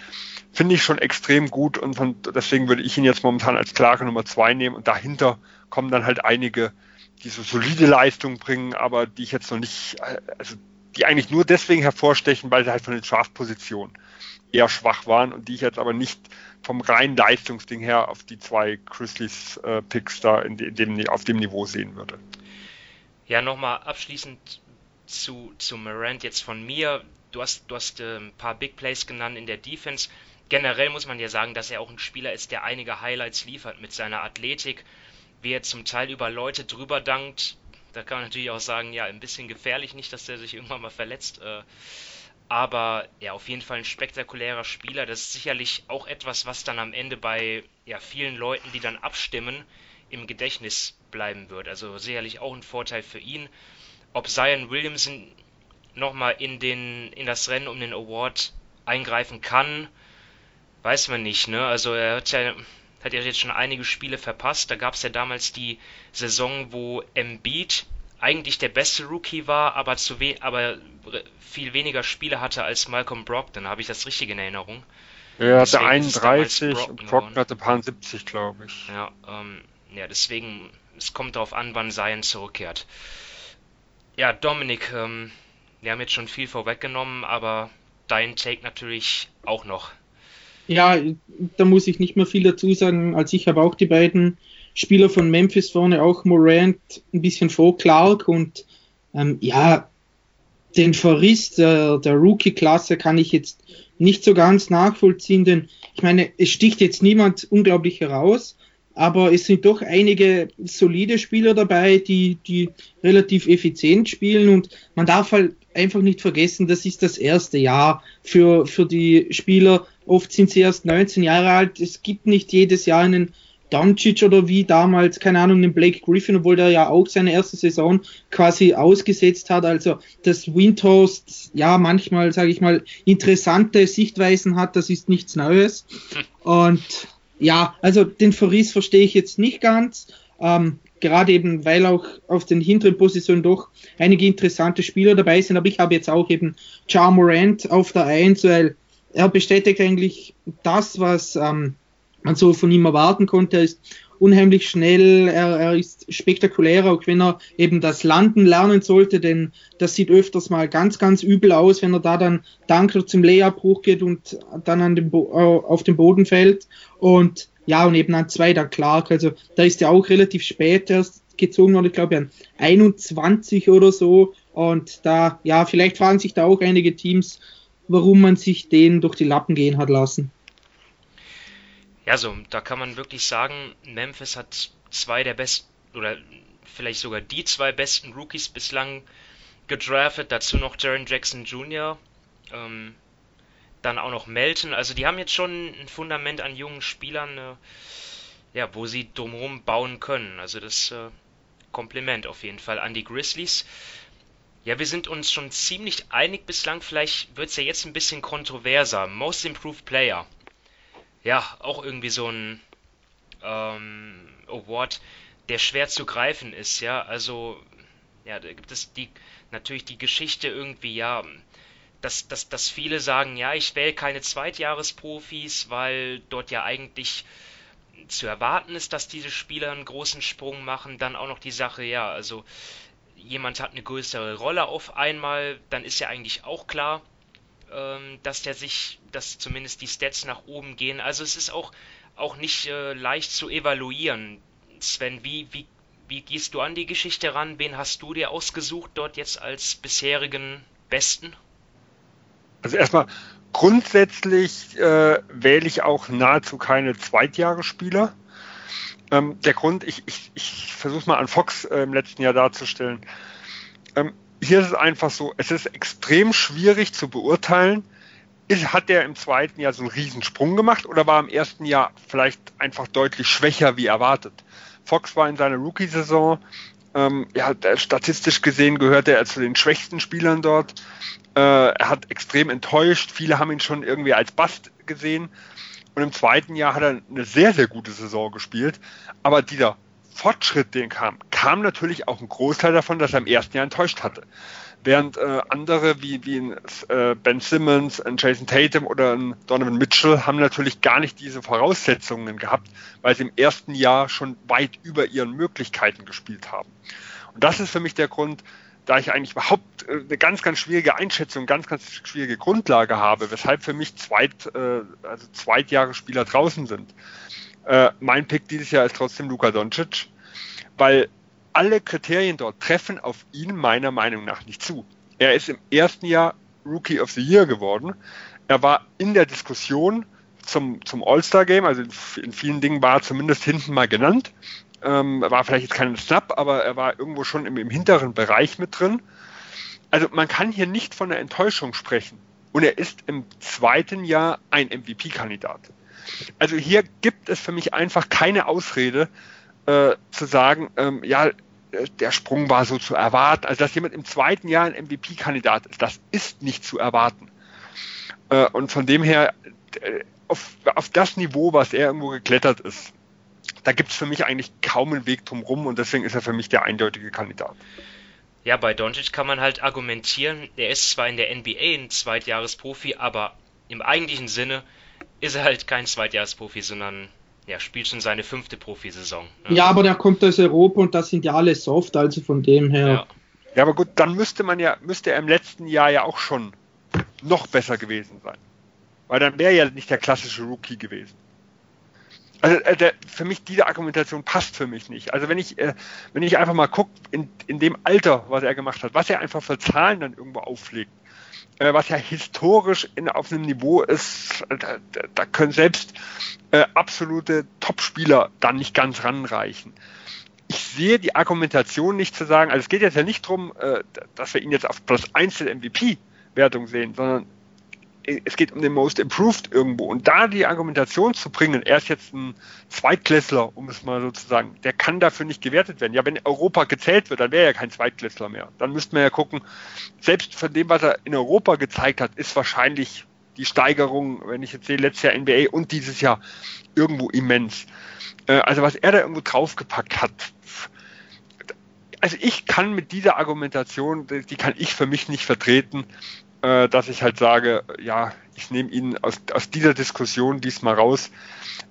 finde ich schon extrem gut und von, deswegen würde ich ihn jetzt momentan als klare Nummer zwei nehmen und dahinter kommen dann halt einige, die so solide Leistung bringen, aber die ich jetzt noch nicht, also die eigentlich nur deswegen hervorstechen, weil sie halt von den Draftpositionen eher schwach waren und die ich jetzt aber nicht vom reinen Leistungsding her auf die zwei Grizzlies äh, da in, dem, auf dem Niveau sehen würde. Ja, nochmal abschließend zu, zu Morant jetzt von mir. Du hast, du hast äh, ein paar Big Plays genannt in der Defense. Generell muss man ja sagen, dass er auch ein Spieler ist, der einige Highlights liefert mit seiner Athletik, wie er zum Teil über Leute drüber dankt. Da kann man natürlich auch sagen, ja, ein bisschen gefährlich, nicht, dass der sich irgendwann mal verletzt. Äh, aber ja, auf jeden Fall ein spektakulärer Spieler. Das ist sicherlich auch etwas, was dann am Ende bei ja, vielen Leuten, die dann abstimmen, im Gedächtnis bleiben wird. Also sicherlich auch ein Vorteil für ihn. Ob Zion Williamson nochmal in, in das Rennen um den Award eingreifen kann, weiß man nicht. Ne? Also er hat ja, hat ja jetzt schon einige Spiele verpasst. Da gab es ja damals die Saison, wo Embiid eigentlich der beste Rookie war, aber, zu we aber viel weniger Spiele hatte als Malcolm Brogdon. Habe ich das richtig in Erinnerung? Er hatte 31 und Brogdon hatte ein paar 70, glaube ich. Ja, ähm, ja, deswegen, es kommt darauf an, wann Zion zurückkehrt. Ja, Dominik, ähm, wir haben jetzt schon viel vorweggenommen, aber dein Take natürlich auch noch. Ja, da muss ich nicht mehr viel dazu sagen, als ich habe auch die beiden Spieler von Memphis vorne, auch Morant ein bisschen vor Clark und ähm, ja, den Verriss der, der Rookie-Klasse kann ich jetzt nicht so ganz nachvollziehen, denn ich meine, es sticht jetzt niemand unglaublich heraus, aber es sind doch einige solide Spieler dabei, die, die relativ effizient spielen und man darf halt einfach nicht vergessen, das ist das erste Jahr für, für die Spieler. Oft sind sie erst 19 Jahre alt. Es gibt nicht jedes Jahr einen Doncic oder wie damals, keine Ahnung, den Blake Griffin, obwohl der ja auch seine erste Saison quasi ausgesetzt hat. Also, dass Windhorst ja manchmal, sage ich mal, interessante Sichtweisen hat, das ist nichts Neues. Und ja, also den Verriss verstehe ich jetzt nicht ganz. Ähm, gerade eben, weil auch auf den hinteren Positionen doch einige interessante Spieler dabei sind. Aber ich habe jetzt auch eben Ja Morant auf der 1, weil er bestätigt eigentlich das, was ähm, man so von ihm erwarten konnte. Er ist unheimlich schnell, er, er ist spektakulär, auch wenn er eben das Landen lernen sollte, denn das sieht öfters mal ganz, ganz übel aus, wenn er da dann Danker zum Layup hochgeht und dann an den Bo auf den Boden fällt. Und ja, und eben an zwei der Clark, also da ist er auch relativ spät erst gezogen worden, ich glaube an 21 oder so. Und da, ja, vielleicht fragen sich da auch einige Teams, warum man sich den durch die Lappen gehen hat lassen. Ja, so, da kann man wirklich sagen, Memphis hat zwei der besten, oder vielleicht sogar die zwei besten Rookies bislang gedraftet, dazu noch Jaron Jackson Jr., ähm, dann auch noch Melton, also die haben jetzt schon ein Fundament an jungen Spielern, äh, ja, wo sie drumherum bauen können, also das äh, Kompliment auf jeden Fall an die Grizzlies. Ja, wir sind uns schon ziemlich einig bislang, vielleicht wird es ja jetzt ein bisschen kontroverser. Most Improved Player ja, auch irgendwie so ein ähm, Award, der schwer zu greifen ist, ja. Also, ja, da gibt es die natürlich die Geschichte irgendwie, ja, dass, dass, dass viele sagen, ja, ich wähle keine Zweitjahresprofis, weil dort ja eigentlich zu erwarten ist, dass diese Spieler einen großen Sprung machen. Dann auch noch die Sache, ja, also jemand hat eine größere Rolle auf einmal, dann ist ja eigentlich auch klar, ähm, dass der sich, dass zumindest die Stats nach oben gehen. Also es ist auch, auch nicht äh, leicht zu evaluieren. Sven, wie, wie, wie gehst du an die Geschichte ran? Wen hast du dir ausgesucht dort jetzt als bisherigen Besten? Also erstmal grundsätzlich äh, wähle ich auch nahezu keine Zweitjahresspieler. Ähm, der Grund, ich, ich, ich versuche es mal an Fox äh, im letzten Jahr darzustellen. Ähm, hier ist es einfach so, es ist extrem schwierig zu beurteilen, ist, hat der im zweiten Jahr so einen Riesensprung gemacht oder war im ersten Jahr vielleicht einfach deutlich schwächer wie erwartet? Fox war in seiner Rookie-Saison Ähm, ja, statistisch gesehen gehört er zu den schwächsten Spielern dort. Äh, er hat extrem enttäuscht. Viele haben ihn schon irgendwie als Bast gesehen. Und im zweiten Jahr hat er eine sehr, sehr gute Saison gespielt. Aber dieser Fortschritt, den kam, kam natürlich auch ein Großteil davon, dass er im ersten Jahr enttäuscht hatte. Während äh, andere wie, wie ein, äh, Ben Simmons, ein Jason Tatum oder ein Donovan Mitchell haben natürlich gar nicht diese Voraussetzungen gehabt, weil sie im ersten Jahr schon weit über ihren Möglichkeiten gespielt haben. Und das ist für mich der Grund, da ich eigentlich überhaupt äh, eine ganz, ganz schwierige Einschätzung, ganz, ganz schwierige Grundlage habe, weshalb für mich Zweit, äh, also Zweitjahresspieler draußen sind. Äh, mein Pick dieses Jahr ist trotzdem Luka Doncic, weil alle Kriterien dort treffen auf ihn meiner Meinung nach nicht zu. Er ist im ersten Jahr Rookie of the Year geworden. Er war in der Diskussion zum, zum All-Star-Game, also in vielen Dingen war er zumindest hinten mal genannt. Ähm, war vielleicht jetzt kein Snap, aber er war irgendwo schon im, im hinteren Bereich mit drin. Also man kann hier nicht von einer Enttäuschung sprechen. Und er ist im zweiten Jahr ein MVP-Kandidat. Also hier gibt es für mich einfach keine Ausrede, äh, zu sagen, ähm, ja, der Sprung war so zu erwarten. Also, dass jemand im zweiten Jahr ein MVP-Kandidat ist, das ist nicht zu erwarten. Äh, und von dem her, äh, auf, auf das Niveau, was er irgendwo geklettert ist, da gibt es für mich eigentlich kaum einen Weg drum rum und deswegen ist er für mich der eindeutige Kandidat. Ja, bei Doncic kann man halt argumentieren, er ist zwar in der NBA ein Zweitjahresprofi, aber im eigentlichen Sinne ist er halt kein Zweitjahresprofi, sondern ja, spielt schon seine fünfte Profisaison. Ne? Ja, aber der kommt aus Europa und das sind ja alle soft, also von dem her. Ja. ja, aber gut, dann müsste man ja, müsste er im letzten Jahr ja auch schon noch besser gewesen sein. Weil dann wäre ja nicht der klassische Rookie gewesen. Also äh, der, für mich diese Argumentation passt für mich nicht. Also wenn ich äh, wenn ich einfach mal gucke in, in dem Alter, was er gemacht hat, was er einfach für Zahlen dann irgendwo auflegt, äh, was ja historisch in, auf einem Niveau ist, äh, da, da können selbst äh, absolute Top-Spieler dann nicht ganz ranreichen. Ich sehe die Argumentation nicht zu sagen, also es geht jetzt ja nicht darum, äh, dass wir ihn jetzt auf Platz 1 der MVP-Wertung sehen, sondern es geht um den Most Improved irgendwo. Und da die Argumentation zu bringen, er ist jetzt ein Zweitklässler, um es mal so zu sagen, der kann dafür nicht gewertet werden. Ja, wenn Europa gezählt wird, dann wäre er ja kein Zweitklässler mehr. Dann müssten wir ja gucken, selbst von dem, was er in Europa gezeigt hat, ist wahrscheinlich die Steigerung, wenn ich jetzt sehe, letztes Jahr NBA und dieses Jahr irgendwo immens. Äh, also was er da irgendwo draufgepackt hat, also ich kann mit dieser Argumentation, die kann ich für mich nicht vertreten, äh, dass ich halt sage, ja, ich nehme ihn aus, aus dieser Diskussion diesmal raus.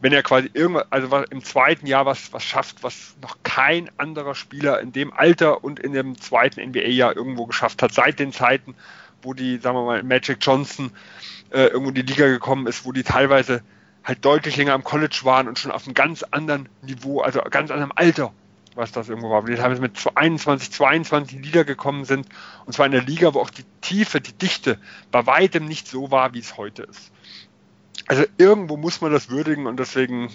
Wenn er quasi irgendwas, also im zweiten Jahr was, was schafft, was noch kein anderer Spieler in dem Alter und in dem zweiten NBA-Jahr irgendwo geschafft hat, seit den Zeiten, wo die, sagen wir mal, Magic Johnson äh, irgendwo in die Liga gekommen ist, wo die teilweise halt deutlich länger am College waren und schon auf einem ganz anderen Niveau, also ganz anderem Alter was das irgendwo war. Die teilweise mit 21, 22 in die Liga gekommen sind. Und zwar in der Liga, wo auch die Tiefe, die Dichte bei weitem nicht so war, wie es heute ist. Also irgendwo muss man das würdigen und deswegen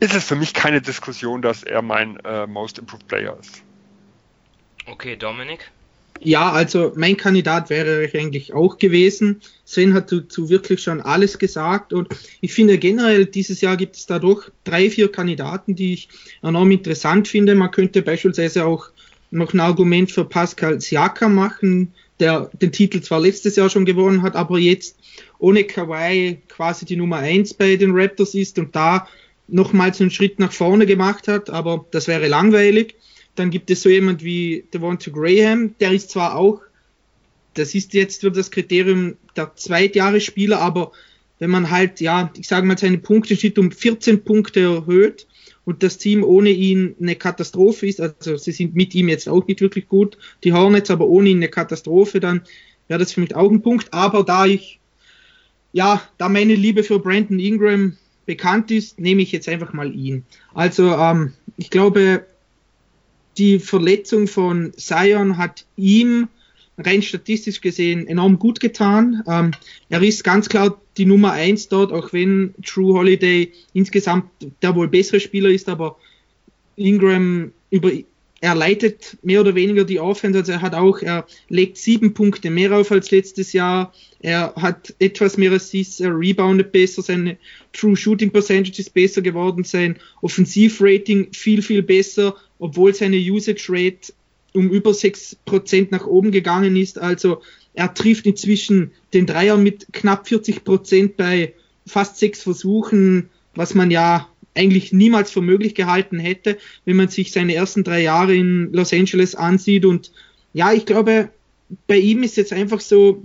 ist es für mich keine Diskussion, dass er mein äh, Most Improved Player ist. Okay, Dominik? Ja, also mein Kandidat wäre ich eigentlich auch gewesen. Sven hat dazu wirklich schon alles gesagt und ich finde generell dieses Jahr gibt es dadurch drei, vier Kandidaten, die ich enorm interessant finde. Man könnte beispielsweise auch noch ein Argument für Pascal Siakam machen, der den Titel zwar letztes Jahr schon gewonnen hat, aber jetzt ohne Kawhi quasi die Nummer eins bei den Raptors ist und da nochmals einen Schritt nach vorne gemacht hat, aber das wäre langweilig. Dann gibt es so jemand wie Devonta Graham, der ist zwar auch, das ist jetzt wird das Kriterium der Zweitjahresspieler, aber wenn man halt, ja, ich sage mal, seine Punkte steht um 14 Punkte erhöht und das Team ohne ihn eine Katastrophe ist, also sie sind mit ihm jetzt auch nicht wirklich gut, die Hornets, aber ohne ihn eine Katastrophe, dann wäre das für mich auch ein Punkt. Aber da ich, ja, da meine Liebe für Brandon Ingram bekannt ist, nehme ich jetzt einfach mal ihn. Also ähm, ich glaube, die Verletzung von Zion hat ihm rein statistisch gesehen enorm gut getan. Ähm, er ist ganz klar die Nummer eins dort, auch wenn True Holiday insgesamt der wohl bessere Spieler ist, aber Ingram über, er leitet mehr oder weniger die Offense, also er hat auch, er legt sieben Punkte mehr auf als letztes Jahr, er hat etwas mehr Assists, er reboundet besser, seine True Shooting Percentage ist besser geworden, sein Offensivrating viel, viel besser, obwohl seine Usage Rate um über sechs Prozent nach oben gegangen ist, also er trifft inzwischen den Dreier mit knapp 40 Prozent bei fast sechs Versuchen, was man ja eigentlich niemals für möglich gehalten hätte, wenn man sich seine ersten drei Jahre in Los Angeles ansieht. Und ja, ich glaube, bei ihm ist jetzt einfach so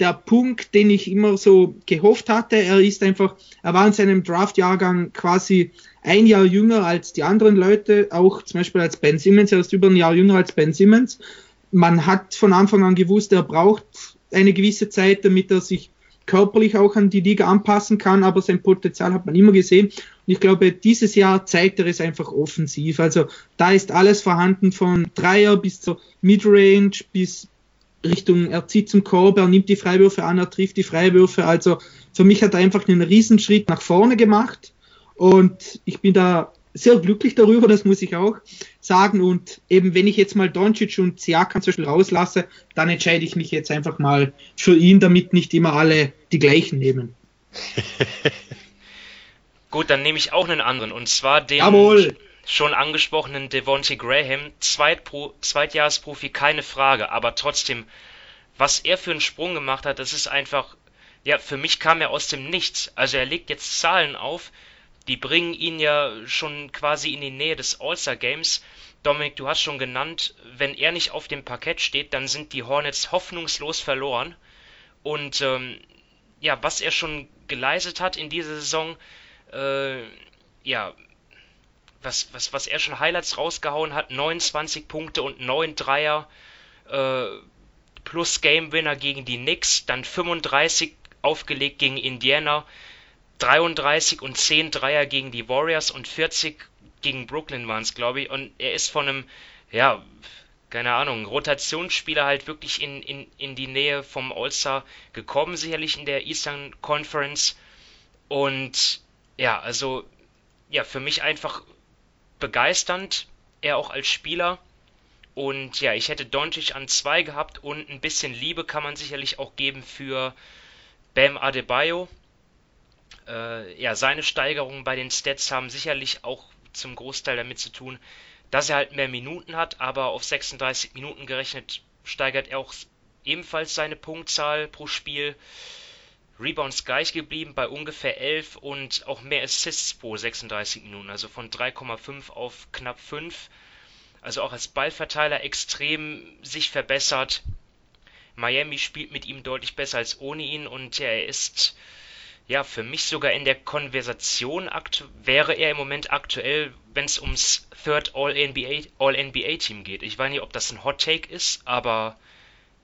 der Punkt, den ich immer so gehofft hatte. Er ist einfach, er war in seinem Draft-Jahrgang quasi ein Jahr jünger als die anderen Leute, auch zum Beispiel als Ben Simmons. Er ist über ein Jahr jünger als Ben Simmons. Man hat von Anfang an gewusst, er braucht eine gewisse Zeit, damit er sich körperlich auch an die Liga anpassen kann, aber sein Potenzial hat man immer gesehen. Und ich glaube, dieses Jahr zeigt er es einfach offensiv. Also da ist alles vorhanden von Dreier bis zur Midrange bis Richtung, er zieht zum Korb, er nimmt die Freiwürfe an, er trifft die Freiwürfe. Also für mich hat er einfach einen Riesenschritt nach vorne gemacht und ich bin da sehr glücklich darüber, das muss ich auch sagen. Und eben, wenn ich jetzt mal Doncic und Siakam zum Beispiel rauslasse, dann entscheide ich mich jetzt einfach mal für ihn, damit nicht immer alle die gleichen nehmen. *laughs* Gut, dann nehme ich auch einen anderen und zwar den Jawohl. schon angesprochenen Devontae Graham, Zweitpro Zweitjahresprofi, keine Frage, aber trotzdem, was er für einen Sprung gemacht hat, das ist einfach, ja, für mich kam er aus dem Nichts. Also er legt jetzt Zahlen auf, die bringen ihn ja schon quasi in die Nähe des All-Star Games. Dominik, du hast schon genannt, wenn er nicht auf dem Parkett steht, dann sind die Hornets hoffnungslos verloren. Und ähm, ja, was er schon geleistet hat in dieser Saison, äh, ja, was, was, was er schon Highlights rausgehauen hat, 29 Punkte und 9 Dreier, äh, plus Game Winner gegen die Knicks, dann 35 aufgelegt gegen Indiana, 33 und 10 Dreier gegen die Warriors und 40 gegen Brooklyn waren es, glaube ich. Und er ist von einem, ja, keine Ahnung, Rotationsspieler halt wirklich in, in, in die Nähe vom All-Star gekommen, sicherlich in der Eastern Conference. Und ja, also, ja, für mich einfach begeisternd, er auch als Spieler. Und ja, ich hätte Doncic an zwei gehabt und ein bisschen Liebe kann man sicherlich auch geben für Bam Adebayo, äh, ja, seine Steigerungen bei den Stats haben sicherlich auch zum Großteil damit zu tun, dass er halt mehr Minuten hat, aber auf 36 Minuten gerechnet steigert er auch ebenfalls seine Punktzahl pro Spiel. Rebounds gleich geblieben bei ungefähr 11 und auch mehr Assists pro 36 Minuten, also von 3,5 auf knapp 5. Also auch als Ballverteiler extrem sich verbessert. Miami spielt mit ihm deutlich besser als ohne ihn und ja, er ist ja, für mich sogar in der Konversation wäre er im Moment aktuell, wenn es ums Third All-NBA All -NBA Team geht. Ich weiß nicht, ob das ein Hot Take ist, aber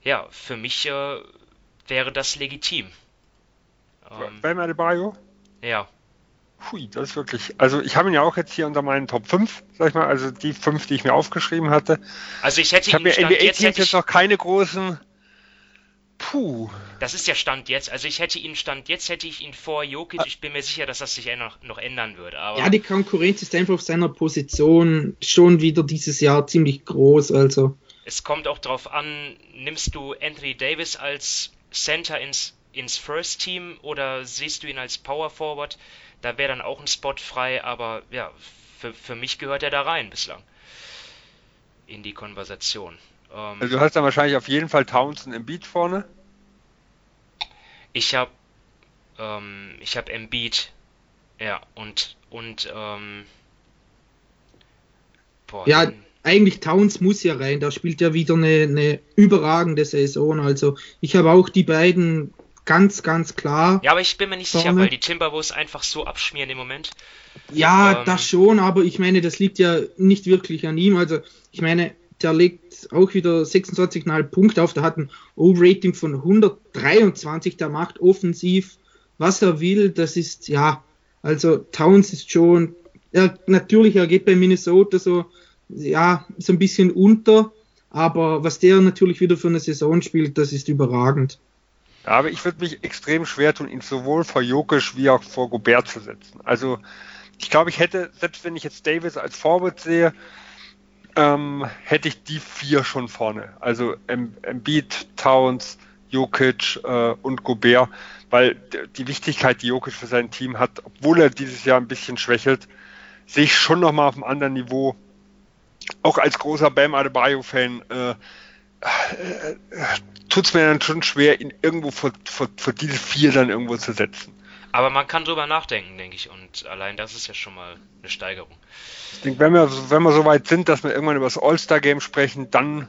ja, für mich äh, wäre das legitim. Ähm, Bam Adebayo? Ja. Hui, das ist wirklich. Also ich habe ihn ja auch jetzt hier unter meinen Top 5, sag ich mal, also die 5, die ich mir aufgeschrieben hatte. Also ich hätte ich habe mir NBA jetzt, jetzt noch keine großen Puh. Das ist ja Stand jetzt. Also ich hätte ihn Stand jetzt hätte ich ihn vor Jokic. Ich bin mir sicher, dass das sich ja noch, noch ändern würde. Aber ja, die Konkurrenz ist einfach auf seiner Position schon wieder dieses Jahr ziemlich groß. Also es kommt auch darauf an, nimmst du Anthony Davis als Center ins, ins First Team oder siehst du ihn als Power Forward? Da wäre dann auch ein Spot frei, aber ja, für, für mich gehört er da rein bislang. In die Konversation. Ähm, also du hast dann wahrscheinlich auf jeden Fall Townsend im Beat vorne. Ich habe ähm, ich habe Embiid, ja und und ähm, boah, ja eigentlich Towns muss ja rein, da spielt ja wieder eine, eine überragende Saison. Also ich habe auch die beiden ganz, ganz klar. Ja, aber ich bin mir nicht vorne. sicher, weil die Timberwolves einfach so abschmieren im Moment. Ja, ähm, das schon, aber ich meine, das liegt ja nicht wirklich an ihm. Also ich meine, der legt auch wieder 26,5 Punkte auf. Der hat ein O-Rating von 123. Der macht offensiv, was er will. Das ist, ja, also Towns ist schon, er, natürlich, er geht bei Minnesota so, ja, so ein bisschen unter. Aber was der natürlich wieder für eine Saison spielt, das ist überragend. Ja, aber ich würde mich extrem schwer tun, ihn sowohl vor Jokic wie auch vor Gobert zu setzen. Also ich glaube, ich hätte, selbst wenn ich jetzt Davis als Forward sehe, ähm, hätte ich die vier schon vorne. Also Embiid, Towns, Jokic äh, und Gobert, weil die Wichtigkeit, die Jokic für sein Team hat, obwohl er dieses Jahr ein bisschen schwächelt, sehe ich schon nochmal auf einem anderen Niveau. Auch als großer Bam Adebayo-Fan äh, äh, tut es mir dann schon schwer, ihn irgendwo vor, vor, vor diese vier dann irgendwo zu setzen. Aber man kann drüber nachdenken, denke ich, und allein das ist ja schon mal eine Steigerung. Ich denke, wenn wir, wenn wir so weit sind, dass wir irgendwann über das All-Star-Game sprechen, dann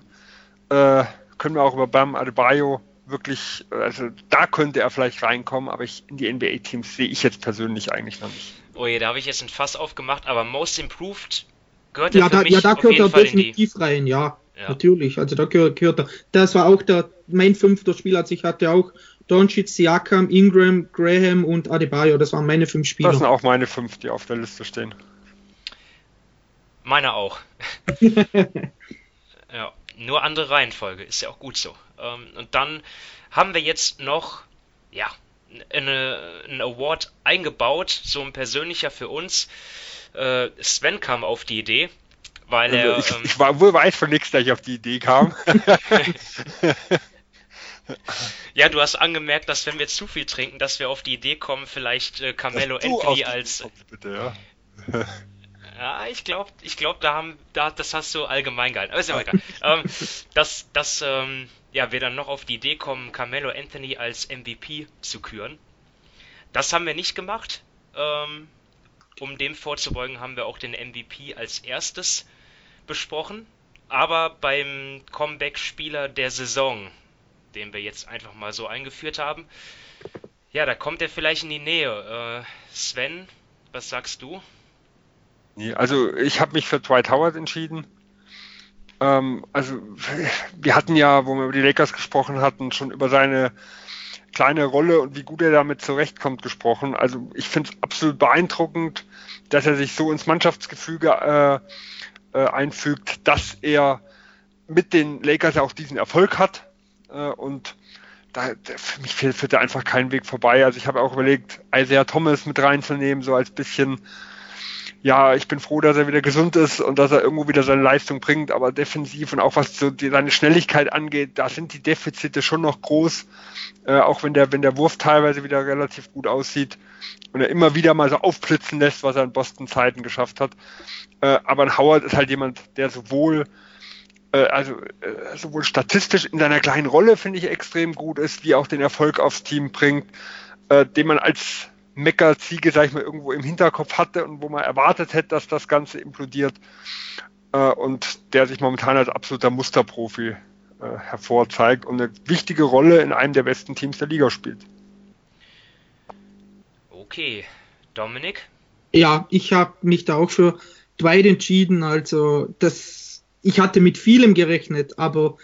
äh, können wir auch über Bam Adebayo wirklich, also da könnte er vielleicht reinkommen, aber ich, in die NBA-Teams sehe ich jetzt persönlich eigentlich noch nicht. Oh je, da habe ich jetzt ein Fass aufgemacht, aber Most Improved gehört er ja, für da, mich ja, da auf gehört jeden er Fall in die. definitiv rein, ja, Ja. Natürlich, also da gehört, gehört er. Das war auch der, mein fünfter Spieler, also ich hatte auch Doncic, Siakam, Ingram, Graham und Adebayo, das waren meine fünf Spieler. Das sind auch meine fünf, die auf der Liste stehen. Meiner auch. *laughs* ja, nur andere Reihenfolge, ist ja auch gut so. Ähm, und dann haben wir jetzt noch, ja, eine, einen Award eingebaut, so ein persönlicher für uns. Äh, Sven kam auf die Idee, weil er. Also ich, ähm, ich war wohl weiß von nichts, dass ich auf die Idee kam. *laughs* *laughs* ja, du hast angemerkt, dass wenn wir zu viel trinken, dass wir auf die Idee kommen, vielleicht äh, Carmelo Anthony als. Kommst, bitte, ja. *laughs* Ja, ich glaube, ich glaub, da haben, da, das hast du allgemein gehalten. Aber ist ja auch egal. ähm, dass, dass ähm, ja, wir dann noch auf die Idee kommen, Carmelo Anthony als MVP zu küren. Das haben wir nicht gemacht. Ähm, um dem vorzubeugen, haben wir auch den MVP als erstes besprochen. Aber beim Comeback-Spieler der Saison, den wir jetzt einfach mal so eingeführt haben, ja, da kommt er vielleicht in die Nähe. Äh, Sven, was sagst du? Also ich habe mich für Dwight Howard entschieden. Ähm, also wir hatten ja, wo wir über die Lakers gesprochen hatten, schon über seine kleine Rolle und wie gut er damit zurechtkommt gesprochen. Also ich finde es absolut beeindruckend, dass er sich so ins Mannschaftsgefüge äh, äh, einfügt, dass er mit den Lakers auch diesen Erfolg hat. Äh, und da, für mich führt, da einfach kein Weg vorbei. Also ich habe auch überlegt, Isaiah Thomas mit reinzunehmen, so als bisschen ja, ich bin froh, dass er wieder gesund ist und dass er irgendwo wieder seine Leistung bringt, aber defensiv und auch was so die, seine Schnelligkeit angeht, da sind die Defizite schon noch groß, äh, auch wenn der, wenn der Wurf teilweise wieder relativ gut aussieht und er immer wieder mal so aufblitzen lässt, was er in Boston Zeiten geschafft hat. Äh, aber ein Howard ist halt jemand, der sowohl also äh, sowohl statistisch in seiner kleinen Rolle finde ich extrem gut ist, wie auch den Erfolg aufs Team bringt, äh, den man als Meckerziege, sag ich mal, irgendwo im Hinterkopf hatte und wo man erwartet hätte, dass das Ganze implodiert. Äh, und der sich momentan als absoluter Musterprofi äh, hervorzeigt und eine wichtige Rolle in einem der besten Teams der Liga spielt. Okay, Dominik? Ja, ich habe mich da auch für Dwight entschieden. Also, das, ich hatte mit vielem gerechnet, aber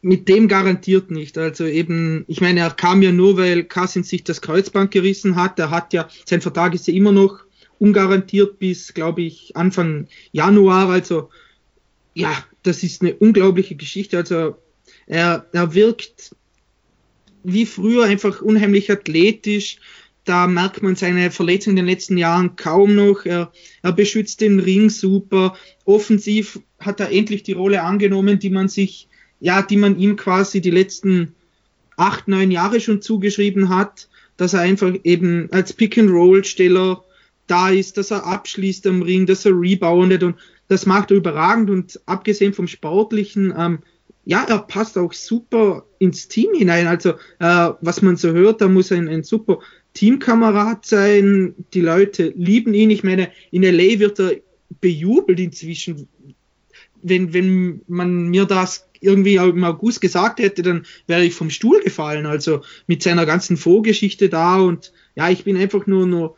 mit dem garantiert nicht. Also eben, ich meine, er kam ja nur, weil Cousins sich das Kreuzband gerissen hat. Er hat ja, sein Vertrag ist ja immer noch ungarantiert bis, glaube ich, Anfang Januar. Also, ja, das ist eine unglaubliche Geschichte. Also, er, er wirkt wie früher einfach unheimlich athletisch. Da merkt man seine Verletzung in den letzten Jahren kaum noch. Er, er beschützt den Ring super. Offensiv hat er endlich die Rolle angenommen, die man sich ja, die man ihm quasi die letzten acht, neun Jahre schon zugeschrieben hat, dass er einfach eben als Pick-and-Roll-Steller da ist, dass er abschließt am Ring, dass er reboundet und das macht er überragend und abgesehen vom Sportlichen, ähm, ja, er passt auch super ins Team hinein. Also, äh, was man so hört, da muss er ein, ein super Teamkamerad sein. Die Leute lieben ihn. Ich meine, in LA wird er bejubelt inzwischen. Wenn, wenn man mir das irgendwie im August gesagt hätte, dann wäre ich vom Stuhl gefallen. Also mit seiner ganzen Vorgeschichte da und ja, ich bin einfach nur, nur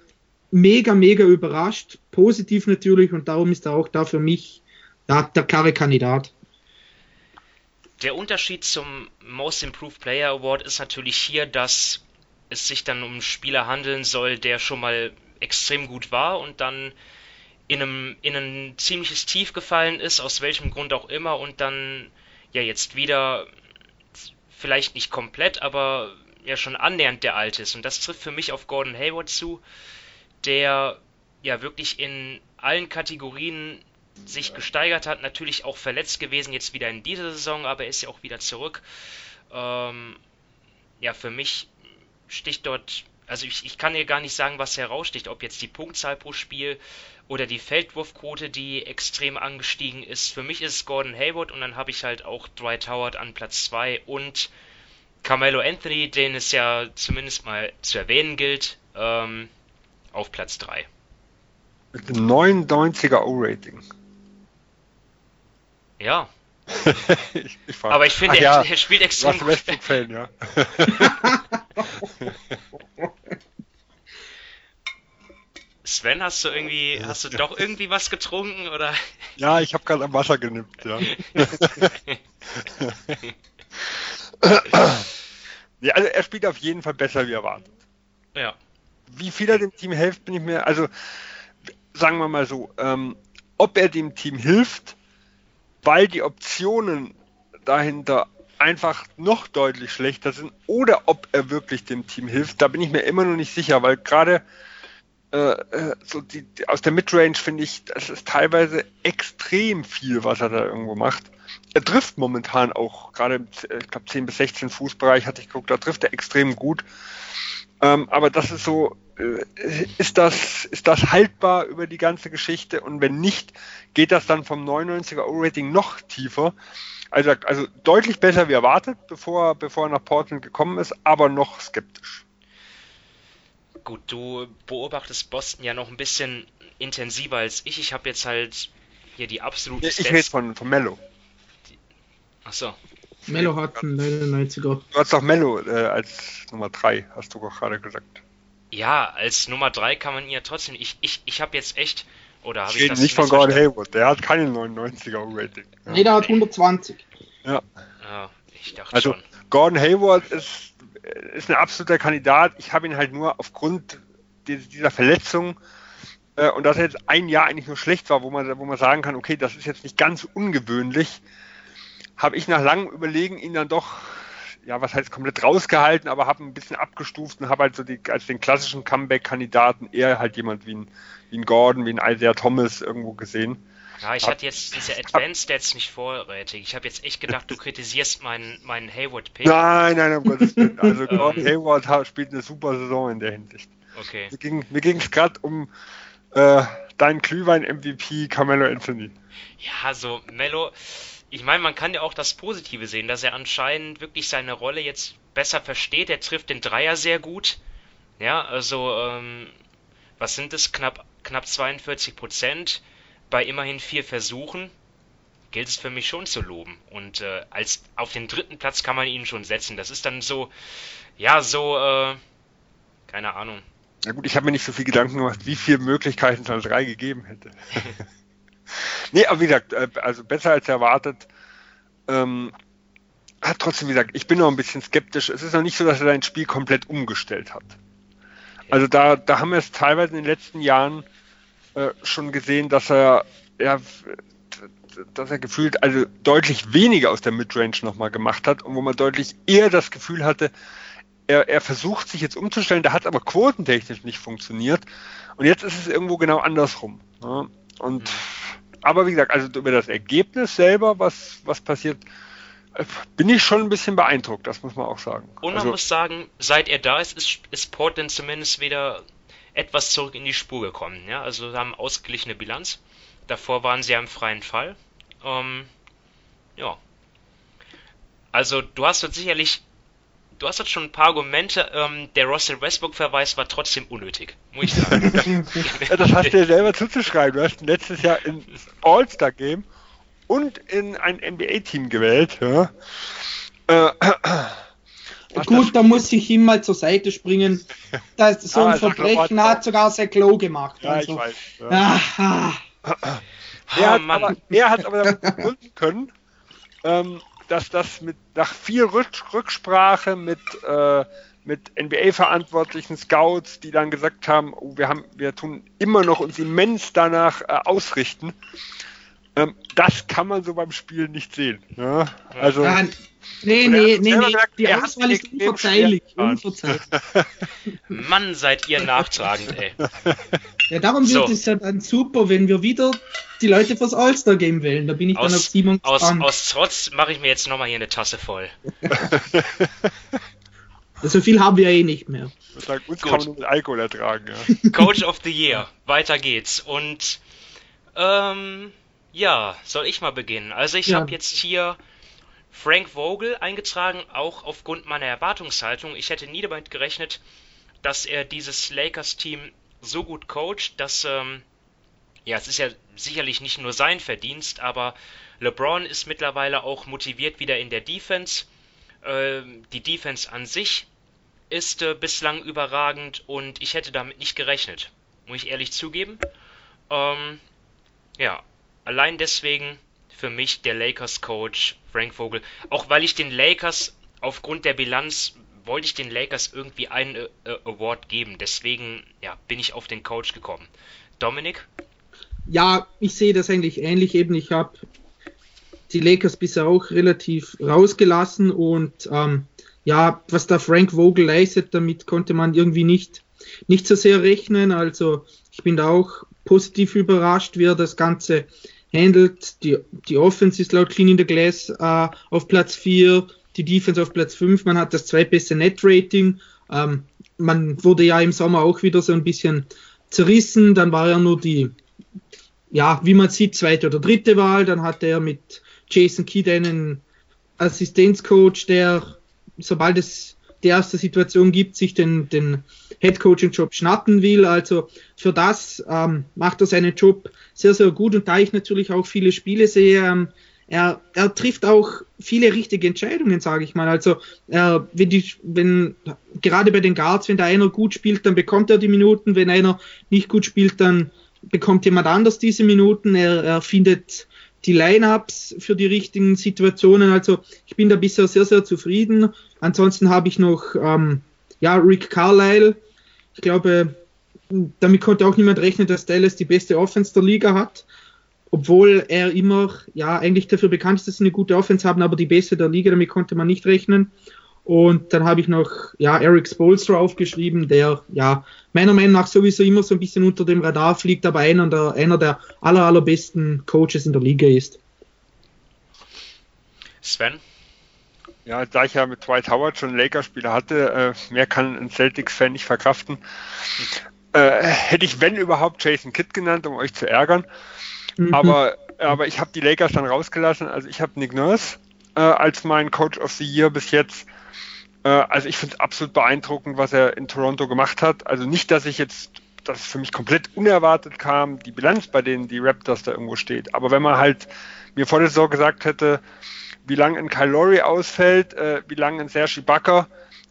mega, mega überrascht. Positiv natürlich und darum ist er auch da für mich ja, der klare Kandidat. Der Unterschied zum Most Improved Player Award ist natürlich hier, dass es sich dann um einen Spieler handeln soll, der schon mal extrem gut war und dann in, einem, in ein ziemliches Tief gefallen ist, aus welchem Grund auch immer, und dann ja jetzt wieder vielleicht nicht komplett, aber ja schon annähernd der alte ist. Und das trifft für mich auf Gordon Hayward zu, der ja wirklich in allen Kategorien sich gesteigert hat, natürlich auch verletzt gewesen, jetzt wieder in dieser Saison, aber er ist ja auch wieder zurück. Ähm, ja, für mich sticht dort, also ich, ich kann dir gar nicht sagen, was heraussticht, ob jetzt die Punktzahl pro Spiel oder die Feldwurfquote, die extrem angestiegen ist. Für mich ist es Gordon Hayward und dann habe ich halt auch Dwight Howard an Platz 2 und Carmelo Anthony, den es ja zumindest mal zu erwähnen gilt, ähm, auf Platz 3. Mit einem 99er O-Rating. Ja. *laughs* ich, ich Aber ich finde, er, ja, er spielt extrem gut. Westbrook-Fan, ja. *laughs* Sven, hast du irgendwie, hast du doch irgendwie was getrunken oder? ja, ich habe gerade am Wasser genippt, ja. *laughs* ja. Also er spielt auf jeden Fall besser wie erwartet. Ja. Wie viel er dem Team hilft, bin ich mir, also sagen wir mal so, ähm, ob er dem Team hilft, weil die Optionen dahinter einfach noch deutlich schlechter sind oder ob er wirklich dem Team hilft, da bin ich mir immer noch nicht sicher, weil gerade äh, äh, so die, aus der Midrange finde ich, das ist teilweise extrem viel, was er da irgendwo macht. Er trifft momentan auch, gerade im, äh, ich glaube 10 bis 16 Fußbereich hatte ich geguckt, da trifft er extrem gut. Ähm, aber das ist so, äh, ist das, ist das haltbar über die ganze Geschichte? Und wenn nicht, geht das dann vom 99er O-Rating noch tiefer. Also, also deutlich besser wie erwartet, bevor, bevor er nach Portland gekommen ist, aber noch skeptisch. Gut, du beobachtest Boston ja noch ein bisschen intensiver als ich. Ich habe jetzt halt hier die absoluten Ich rede von, von Mello. Achso. Mello hat einen 99er. Du hast doch Mello äh, als Nummer 3, hast du doch gerade gesagt. Ja, als Nummer 3 kann man ihn ja trotzdem. Ich, ich, ich habe jetzt echt. Oder habe Ich ich rede das nicht von Gordon? Hayward, der hat keinen 99er O-Rating. Ja. Nee, der hat 120. Ja. Ja, ich dachte Also schon. Gordon Hayward ist, ist ein absoluter Kandidat. Ich habe ihn halt nur aufgrund di- dieser Verletzung äh, und dass er jetzt ein Jahr eigentlich nur schlecht war, wo man, wo man sagen kann, okay, das ist jetzt nicht ganz ungewöhnlich, habe ich nach langem Überlegen ihn dann doch, ja, was heißt komplett rausgehalten, aber habe ein bisschen abgestuft und habe halt so die, als den klassischen Comeback-Kandidaten eher halt jemand wie ein, wie ein Gordon, wie ein Isaiah Thomas irgendwo gesehen. Ja, ich hatte jetzt diese *laughs* Advanced Stats nicht vorrätig. Ich habe jetzt echt gedacht, du kritisierst meinen, meinen Hayward-Pick. Nein, nein, um Gottes Willen. Also *laughs* Gordon Hayward spielt eine super Saison in der Hinsicht. Okay. Mir ging ging's gerade um äh, deinen Glühwein-MVP Carmelo Anthony. Ja, so Mello, ich meine, man kann ja auch das Positive sehen, dass er anscheinend wirklich seine Rolle jetzt besser versteht. Er trifft den Dreier sehr gut. Ja, also, ähm, was sind es? Knapp, knapp 42 Prozent bei immerhin vier Versuchen. Gilt es für mich schon zu loben. Und äh, als auf den dritten Platz kann man ihn schon setzen. Das ist dann so, ja, so, äh, keine Ahnung. Na gut, ich habe mir nicht so viel Gedanken gemacht, wie viele Möglichkeiten es an drei gegeben hätte. *laughs* nee, aber wie gesagt, äh, also besser als erwartet. Ähm, hat trotzdem wie gesagt, ich bin noch ein bisschen skeptisch. Es ist noch nicht so, dass er sein Spiel komplett umgestellt hat. Also da, da haben wir es teilweise in den letzten Jahren äh, schon gesehen, dass er, ja, dass er gefühlt also deutlich weniger aus der Midrange nochmal gemacht hat und wo man deutlich eher das Gefühl hatte, er, er versucht sich jetzt umzustellen, da hat aber quotentechnisch nicht funktioniert. Und jetzt ist es irgendwo genau andersrum. Ja? Und aber wie gesagt, also über das Ergebnis selber, was, was passiert, äh, bin ich schon ein bisschen beeindruckt, das muss man auch sagen. Und man also, muss sagen, seit er da ist, ist, ist Portland zumindest wieder etwas zurück in die Spur gekommen. Ja, also haben ausgeglichene Bilanz. Davor waren sie ja im freien Fall. Ähm, ja. Also du hast dort sicherlich, du hast dort schon ein paar Argumente. Ähm, der Russell Westbrook-Verweis war trotzdem unnötig, muss ich sagen. *laughs* das hast du dir selber zuzuschreiben. Du hast letztes Jahr ins All-Star-Game und in ein NBA-Team gewählt. Ja. Äh, was Gut, da muss ich ihm mal zur Seite springen. Das, so Ah, ein doch Verbrechen hat sogar sehr Klo gemacht. ja, ich also. weiß. Ja. Ah, ah. Er, Ah, hat aber, er hat aber damit begründen können, ähm, dass das mit nach viel Rück, Rücksprache mit, äh, mit NBA-verantwortlichen Scouts, die dann gesagt haben, oh, wir haben, wir tun immer noch uns immens danach äh, ausrichten, Ähm, das kann man so beim Spielen nicht sehen. Ja? Also, Ja, nee, er nee, nee, selber nee. gesagt, Die Auswahl ist unverzeihlich. unverzeihlich. *laughs* Mann, seid ihr nachtragend, ey. Ja, darum So. wird es ja dann super, wenn wir wieder die Leute fürs All-Star-Game wählen. Da bin ich dann auf Aus, Simon aus, gespannt. aus Trotz mache ich mir jetzt nochmal hier eine Tasse voll. *laughs* So viel haben wir ja eh nicht mehr. ich sag, uns Gut. kann man nur mit Alkohol ertragen. Ja. Coach of the Year. Weiter geht's. Und ähm, ja, soll ich mal beginnen? Also ich Ja. habe jetzt hier Frank Vogel eingetragen, auch aufgrund meiner Erwartungshaltung. Ich hätte nie damit gerechnet, dass er dieses Lakers-Team so gut coacht, dass ähm, ja, es ist ja sicherlich nicht nur sein Verdienst, aber LeBron ist mittlerweile auch motiviert wieder in der Defense. Ähm, die Defense an sich ist äh, bislang überragend und ich hätte damit nicht gerechnet, muss ich ehrlich zugeben. Ähm, ja, allein deswegen für mich der Lakers-Coach Frank Vogel. Auch weil ich den Lakers aufgrund der Bilanz wollte ich den Lakers irgendwie einen äh, äh, Award geben. Deswegen ja, bin ich auf den Coach gekommen. Dominik? Ja, ich sehe das eigentlich ähnlich. Eben, ich habe die Lakers bisher auch relativ rausgelassen und ähm, ja, was da Frank Vogel leistet, damit konnte man irgendwie nicht, nicht so sehr rechnen. Also ich bin da auch positiv überrascht, wie er das Ganze handelt. Die, die Offense ist laut Clean in the Glass äh, auf Platz 4, die Defense auf Platz 5. Man hat das zweitbeste Net-Rating. Ähm, man wurde ja im Sommer auch wieder so ein bisschen zerrissen. Dann war ja nur die, ja, wie man sieht, zweite oder dritte Wahl. Dann hatte er mit Jason Kidd einen Assistenzcoach, der, sobald es die erste Situation gibt, sich den, den Headcoaching-Job schnappen will. Also für das ähm, macht er seinen Job sehr, sehr gut. Und da ich natürlich auch viele Spiele sehe, ähm, er, er trifft auch viele richtige Entscheidungen, sage ich mal. Also er, wenn die, wenn gerade bei den Guards, wenn da einer gut spielt, dann bekommt er die Minuten. Wenn einer nicht gut spielt, dann bekommt jemand anders diese Minuten. Er, er findet die Lineups für die richtigen Situationen. Also ich bin da bisher sehr, sehr zufrieden. Ansonsten habe ich noch ähm, ja, Rick Carlisle. Ich glaube, damit konnte auch niemand rechnen, dass Dallas die beste Offense der Liga hat. Obwohl er immer ja eigentlich dafür bekannt ist, dass sie eine gute Offense haben, aber die beste der Liga, damit konnte man nicht rechnen. Und dann habe ich noch ja, Eric Spolstra aufgeschrieben, der ja meiner Meinung nach sowieso immer so ein bisschen unter dem Radar fliegt, aber einer der, einer der aller, allerbesten Coaches in der Liga ist. Sven? Ja, da ich ja mit Dwight Howard schon einen Lakers-Spieler hatte, äh, mehr kann ein Celtics-Fan nicht verkraften. Äh, hätte ich, wenn überhaupt, Jason Kidd genannt, um euch zu ärgern. Mhm. Aber, aber ich habe die Lakers dann rausgelassen. Also ich habe Nick Nurse äh, als mein Coach of the Year bis jetzt. Äh, also ich finde es absolut beeindruckend, was er in Toronto gemacht hat. Also nicht, dass ich jetzt, dass es für mich komplett unerwartet kam, die Bilanz bei denen die Raptors da irgendwo steht. Aber wenn man halt mir vor der Saison gesagt hätte, wie lange ein Kyle Lowry ausfällt, äh, wie lange ein Serge Ibaka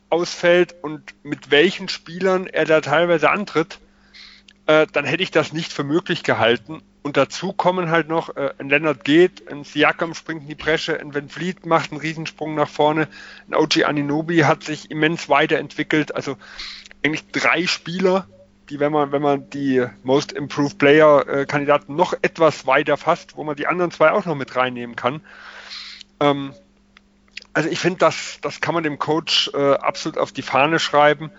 ausfällt und mit welchen Spielern er da teilweise antritt, äh, dann hätte ich das nicht für möglich gehalten. Und dazu kommen halt noch, äh, ein Leonard geht, ein Siakam springt in die Bresche, ein Van Vliet macht einen Riesensprung nach vorne, ein OG Aninobi hat sich immens weiterentwickelt. Also eigentlich drei Spieler, die, wenn man, wenn man die Most Improved Player äh, Kandidaten noch etwas weiter fasst, wo man die anderen zwei auch noch mit reinnehmen kann. Ähm, also ich finde, das, das kann man dem Coach äh, absolut auf die Fahne schreiben.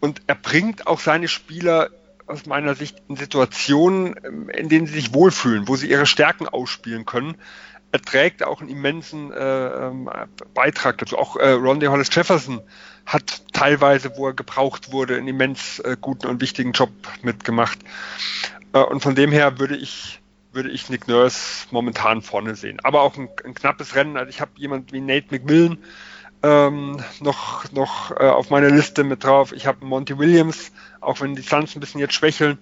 Und er bringt auch seine Spieler aus meiner Sicht in Situationen, ähm, in denen sie sich wohlfühlen, wo sie ihre Stärken ausspielen können. Er trägt auch einen immensen äh, ähm, Beitrag dazu. Auch äh, Ronde Hollis Jefferson hat teilweise, wo er gebraucht wurde, einen immens äh, guten und wichtigen Job mitgemacht. Äh, und von dem her würde ich würde ich Nick Nurse momentan vorne sehen. Aber auch ein, ein knappes Rennen. Also ich habe jemand wie Nate McMillan ähm, noch, noch äh, auf meiner Liste mit drauf. Ich habe Monty Williams, auch wenn die Suns ein bisschen jetzt schwächeln,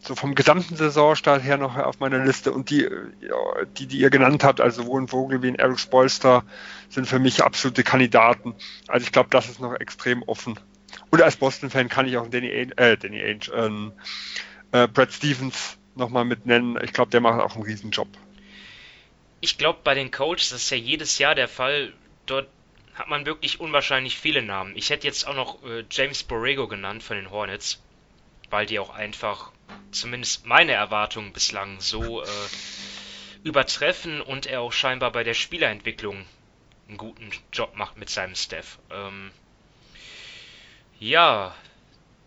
so vom gesamten Saisonstart her noch auf meiner Liste. Und die, ja, die, die ihr genannt habt, also sowohl ein Vogel wie ein Eric Spolster, sind für mich absolute Kandidaten. Also ich glaube, das ist noch extrem offen. Und als Boston-Fan kann ich auch Danny, Ainge, äh, Danny Ainge, ähm, äh, Brad Stevens nochmal mit nennen. Ich glaube, der macht auch einen Riesenjob. Ich glaube, bei den Coaches, das ist ja jedes Jahr der Fall, dort hat man wirklich unwahrscheinlich viele Namen. Ich hätte jetzt auch noch äh, James Borrego genannt von den Hornets, weil die auch einfach, zumindest meine Erwartungen bislang, so äh, übertreffen und er auch scheinbar bei der Spielerentwicklung einen guten Job macht mit seinem Staff. Ähm, ja,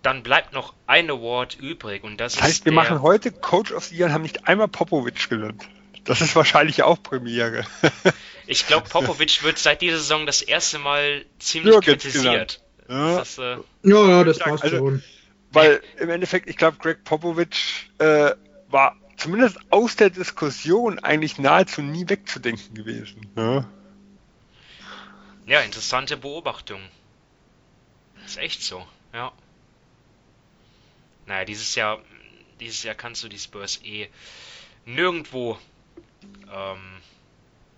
dann bleibt noch ein Award übrig und das, das heißt, ist wir machen heute Coach of the Year und haben nicht einmal Popovic genannt. Das ist wahrscheinlich auch Premiere. *laughs* Ich glaube, Popovic wird seit dieser Saison das erste Mal ziemlich Nirgends kritisiert. Ja. Das äh, Ja, ja, das Also- passt schon. Weil im Endeffekt, ich glaube, Greg Popovich äh, war zumindest aus der Diskussion eigentlich nahezu nie wegzudenken gewesen. Ja. ja, interessante Beobachtung. Ist echt so, ja. Naja, dieses Jahr, dieses Jahr kannst du die Spurs eh nirgendwo ähm,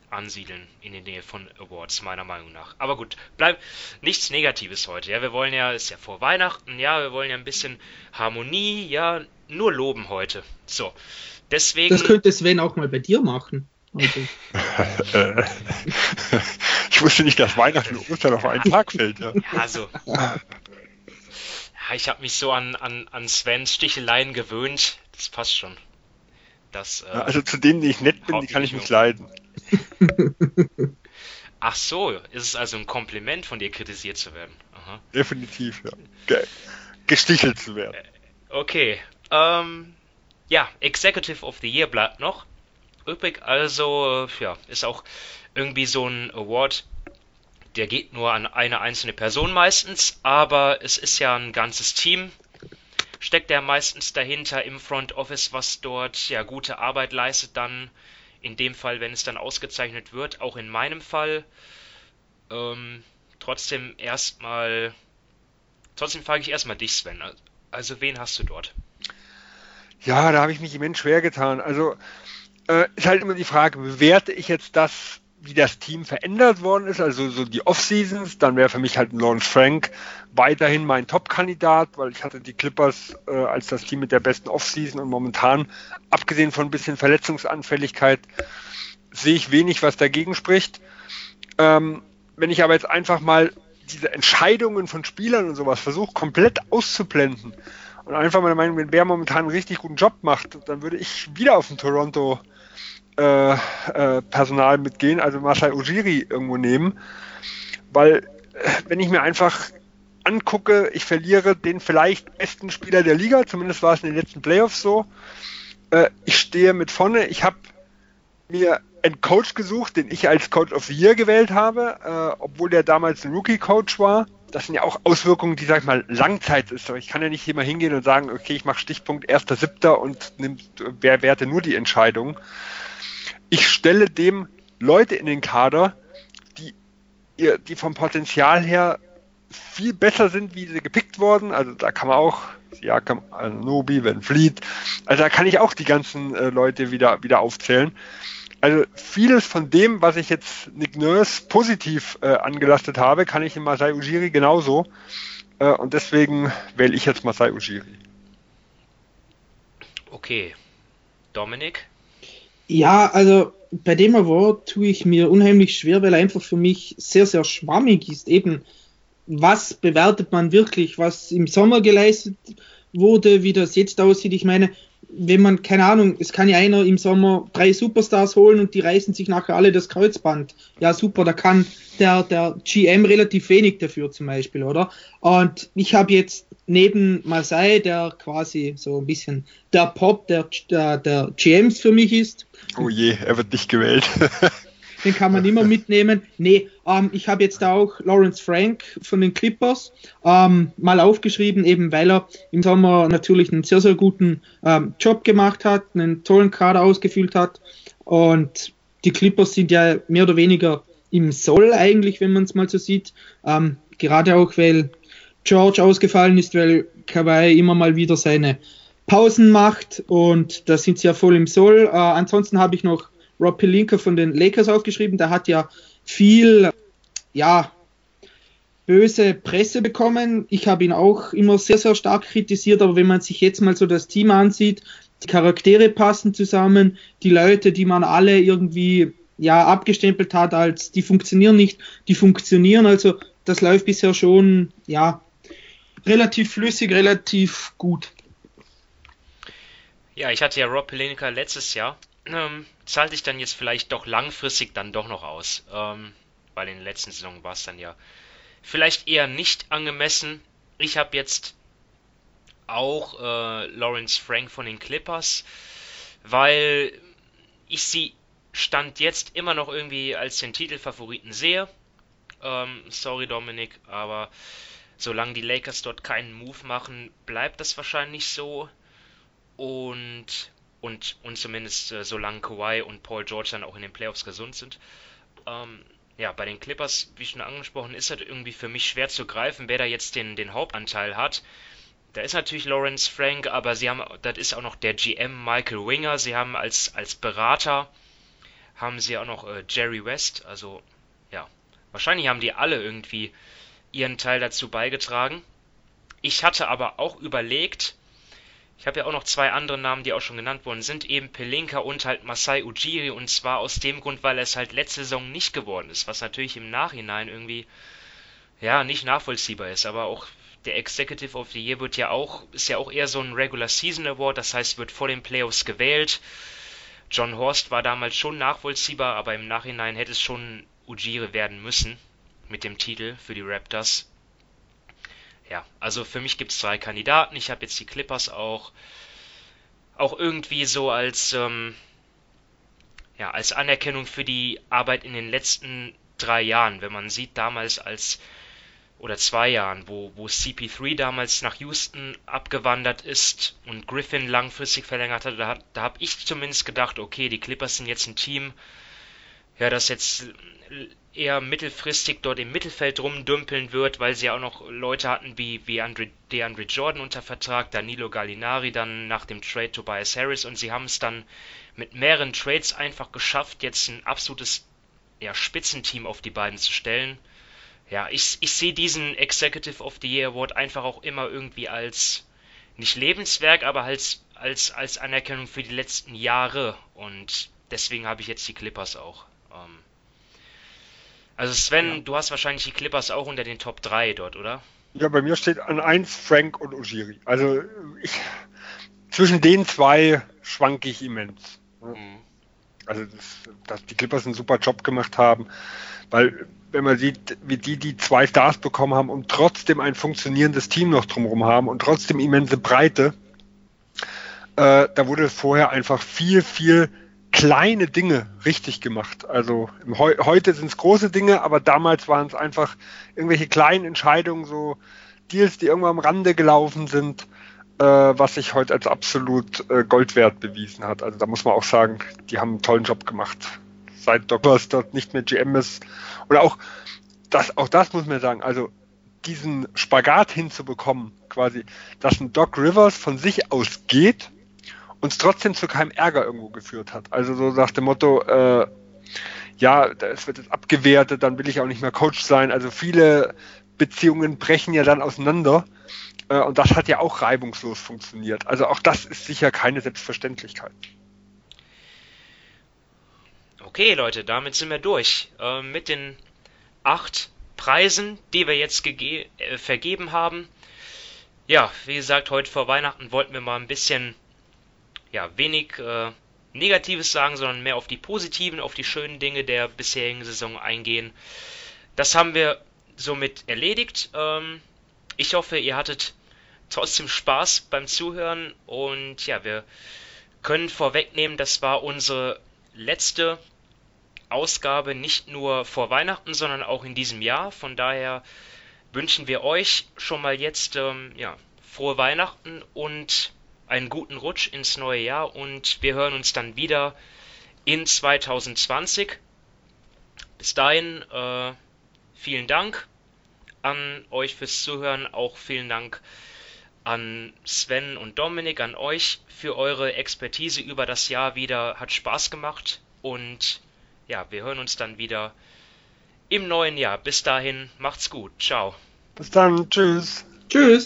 ansiedeln in der Nähe von Awards, meiner Meinung nach. Aber gut, bleibt nichts Negatives heute. Ja, wir wollen ja, ist ja vor Weihnachten, ja, wir wollen ja ein bisschen Harmonie, ja, nur loben heute. So, deswegen. Das könnte Sven auch mal bei dir machen. Also, Äh, *laughs* *laughs* ich wusste nicht, dass Weihnachten und Ostern auf einen Tag fällt. Ja. Ja, so. Ja, ich habe mich so an, an, an Svens Sticheleien gewöhnt. Das passt schon. Das, äh, Also zu denen, die ich nett bin, die kann ich nicht leiden. *laughs* ach so, ist es also ein Kompliment von dir kritisiert zu werden. Aha. Definitiv, ja. Ge gestichelt zu werden. Okay, ähm, ja, Executive of the Year bleibt noch übrig. Also, äh, ja, ist auch irgendwie so ein Award, der geht nur an eine einzelne Person meistens, aber es ist ja ein ganzes Team. Steckt der meistens dahinter im Front Office, was dort ja gute Arbeit leistet, dann in dem Fall, wenn es dann ausgezeichnet wird, auch in meinem Fall. Ähm, trotzdem erstmal, trotzdem frage ich erstmal dich, Sven. Also wen hast du dort? Ja, da habe ich mich immens schwer getan. Also äh, ist halt immer die Frage, bewerte ich jetzt das, wie das Team verändert worden ist, also so die Off-Seasons, dann wäre für mich halt ein Lawrence Frank weiterhin mein Top-Kandidat, weil ich hatte die Clippers äh, als das Team mit der besten Off-Season und momentan, abgesehen von ein bisschen Verletzungsanfälligkeit, sehe ich wenig, was dagegen spricht. Ähm, wenn ich aber jetzt einfach mal diese Entscheidungen von Spielern und sowas versuche komplett auszublenden und einfach der Meinung bin, wer momentan einen richtig guten Job macht, dann würde ich wieder auf den Toronto äh, äh, Personal mitgehen, also Masai Ujiri irgendwo nehmen, weil äh, wenn ich mir einfach angucke, ich verliere den vielleicht besten Spieler der Liga, zumindest war es in den letzten Playoffs so, äh, ich stehe mit vorne, ich habe mir einen Coach gesucht, den ich als Coach of the Year gewählt habe, äh, obwohl der damals ein Rookie-Coach war. Das sind ja auch Auswirkungen, die, sag ich mal, Langzeit ist. Ich kann ja nicht immer hingehen und sagen, okay, ich mache Stichpunkt 1.7. und nimm, wer werte nur die Entscheidung. Ich stelle dem Leute in den Kader, die, die vom Potenzial her viel besser sind, wie sie gepickt wurden. Also da kann man auch, Siakam, Nobi, Van Fleet, also da kann ich auch die ganzen äh, Leute wieder, wieder aufzählen. Also vieles von dem, was ich jetzt Nick Nurse positiv äh, angelastet habe, kann ich in Masai Ujiri genauso. Äh, und deswegen wähle ich jetzt Masai Ujiri. Okay. Dominik? Ja, also bei dem Award tue ich mir unheimlich schwer, weil er einfach für mich sehr, sehr schwammig ist. Eben, was bewertet man wirklich, was im Sommer geleistet wurde, wie das jetzt aussieht. Ich meine, wenn man, keine Ahnung, es kann ja einer im Sommer drei Superstars holen und die reißen sich nachher alle das Kreuzband. Ja, super, da kann der, der GM relativ wenig dafür zum Beispiel, oder? Und ich habe jetzt neben Masai, der quasi so ein bisschen der Pop der, der, der GMs für mich ist, Oh je, er wird nicht gewählt. *laughs* den kann man immer mitnehmen. Nee, ähm, ich habe jetzt auch Lawrence Frank von den Clippers ähm, mal aufgeschrieben, eben weil er im Sommer natürlich einen sehr, sehr guten ähm, Job gemacht hat, einen tollen Kader ausgefüllt hat. Und die Clippers sind ja mehr oder weniger im Soll eigentlich, wenn man es mal so sieht. Ähm, gerade auch, weil George ausgefallen ist, weil Kawhi immer mal wieder seine Pausen macht und da sind sie ja voll im Soll. Äh, ansonsten habe ich noch Rob Pelinka von den Lakers aufgeschrieben. Der hat ja viel, ja, böse Presse bekommen. Ich habe ihn auch immer sehr, sehr stark kritisiert, aber wenn man sich jetzt mal so das Team ansieht, die Charaktere passen zusammen, die Leute, die man alle irgendwie ja abgestempelt hat als die funktionieren nicht, die funktionieren. Also das läuft bisher schon ja relativ flüssig, relativ gut. Ja, ich hatte ja Rob Pelinka letztes Jahr ähm, zahlt sich dann jetzt vielleicht doch langfristig dann doch noch aus. Ähm, weil in der letzten Saison war es dann ja vielleicht eher nicht angemessen. Ich habe jetzt auch äh, Lawrence Frank von den Clippers, weil ich sie Stand jetzt immer noch irgendwie als den Titelfavoriten sehe. Ähm, sorry Dominik, aber solange die Lakers dort keinen Move machen, bleibt das wahrscheinlich so. Und, und, und zumindest äh, solange Kawhi und Paul George dann auch in den Playoffs gesund sind. Ähm, ja, bei den Clippers, wie schon angesprochen, ist das irgendwie für mich schwer zu greifen, wer da jetzt den, den Hauptanteil hat. Da ist natürlich Lawrence Frank, aber sie haben, das ist auch noch der GM Michael Winger. Sie haben als, als Berater haben sie auch noch äh, Jerry West. Also ja, wahrscheinlich haben die alle irgendwie ihren Teil dazu beigetragen. Ich hatte aber auch überlegt, ich habe ja auch noch zwei andere Namen, die auch schon genannt worden sind, eben Pelinka und halt Masai Ujiri und zwar aus dem Grund, weil er es halt letzte Saison nicht geworden ist, was natürlich im Nachhinein irgendwie ja nicht nachvollziehbar ist, aber auch der Executive of the Year wird ja auch ist ja auch eher so ein Regular Season Award, das heißt wird vor den Playoffs gewählt. John Horst war damals schon nachvollziehbar, aber im Nachhinein hätte es schon Ujiri werden müssen mit dem Titel für die Raptors. Ja, also für mich gibt es zwei Kandidaten. Ich habe jetzt die Clippers auch, auch irgendwie so als, ähm, ja, als Anerkennung für die Arbeit in den letzten drei Jahren. Wenn man sieht, damals als oder zwei Jahren, wo, wo CP3 damals nach Houston abgewandert ist und Griffin langfristig verlängert hat, da, da habe ich zumindest gedacht, okay, die Clippers sind jetzt ein Team, ja, das jetzt eher mittelfristig dort im Mittelfeld rumdümpeln wird, weil sie auch noch Leute hatten wie, wie Andre, DeAndre Jordan unter Vertrag, Danilo Gallinari dann nach dem Trade Tobias Harris und sie haben es dann mit mehreren Trades einfach geschafft, jetzt ein absolutes ja, Spitzenteam auf die beiden zu stellen. Ja, ich, ich sehe diesen Executive of the Year Award einfach auch immer irgendwie als nicht Lebenswerk, aber als, als, als Anerkennung für die letzten Jahre und deswegen habe ich jetzt die Clippers auch. Ähm, also Sven, ja. du hast wahrscheinlich die Clippers auch unter den Top 3 dort, oder? Ja, bei mir steht an 1 Frank und Ujiri. Also ich, zwischen den zwei schwanke ich immens. Mhm. Also das, dass die Clippers einen super Job gemacht haben, weil wenn man sieht, wie die die zwei Stars bekommen haben und trotzdem ein funktionierendes Team noch drumherum haben und trotzdem immense Breite, äh, da wurde vorher einfach viel, viel kleine Dinge richtig gemacht. Also Heu heute sind es große Dinge, aber damals waren es einfach irgendwelche kleinen Entscheidungen, so Deals, die irgendwo am Rande gelaufen sind, äh, was sich heute als absolut äh, Gold wert bewiesen hat. Also da muss man auch sagen, die haben einen tollen Job gemacht. Seit Rivers dort nicht mehr GM ist. Oder auch das, auch das muss man sagen, also diesen Spagat hinzubekommen, quasi, dass ein Doc Rivers von sich aus geht uns trotzdem zu keinem Ärger irgendwo geführt hat. Also so nach dem Motto, äh, ja, es wird jetzt abgewertet, dann will ich auch nicht mehr Coach sein. Also viele Beziehungen brechen ja dann auseinander. Äh, und das hat ja auch reibungslos funktioniert. Also auch das ist sicher keine Selbstverständlichkeit. Okay, Leute, damit sind wir durch. Äh, mit den acht Preisen, die wir jetzt äh, vergeben haben. Ja, wie gesagt, heute vor Weihnachten wollten wir mal ein bisschen ja, wenig äh, Negatives sagen, sondern mehr auf die positiven, auf die schönen Dinge der bisherigen Saison eingehen. Das haben wir somit erledigt. Ähm, ich hoffe, ihr hattet trotzdem Spaß beim Zuhören und ja, wir können vorwegnehmen, das war unsere letzte Ausgabe nicht nur vor Weihnachten, sondern auch in diesem Jahr. Von daher wünschen wir euch schon mal jetzt ähm, ja, frohe Weihnachten und einen guten Rutsch ins neue Jahr und wir hören uns dann wieder in 2020. Bis dahin, äh, vielen Dank an euch fürs Zuhören, auch vielen Dank an Sven und Dominik, an euch für eure Expertise über das Jahr wieder. Hat Spaß gemacht und ja, wir hören uns dann wieder im neuen Jahr. Bis dahin, macht's gut. Ciao. Bis dann. Tschüss. Tschüss.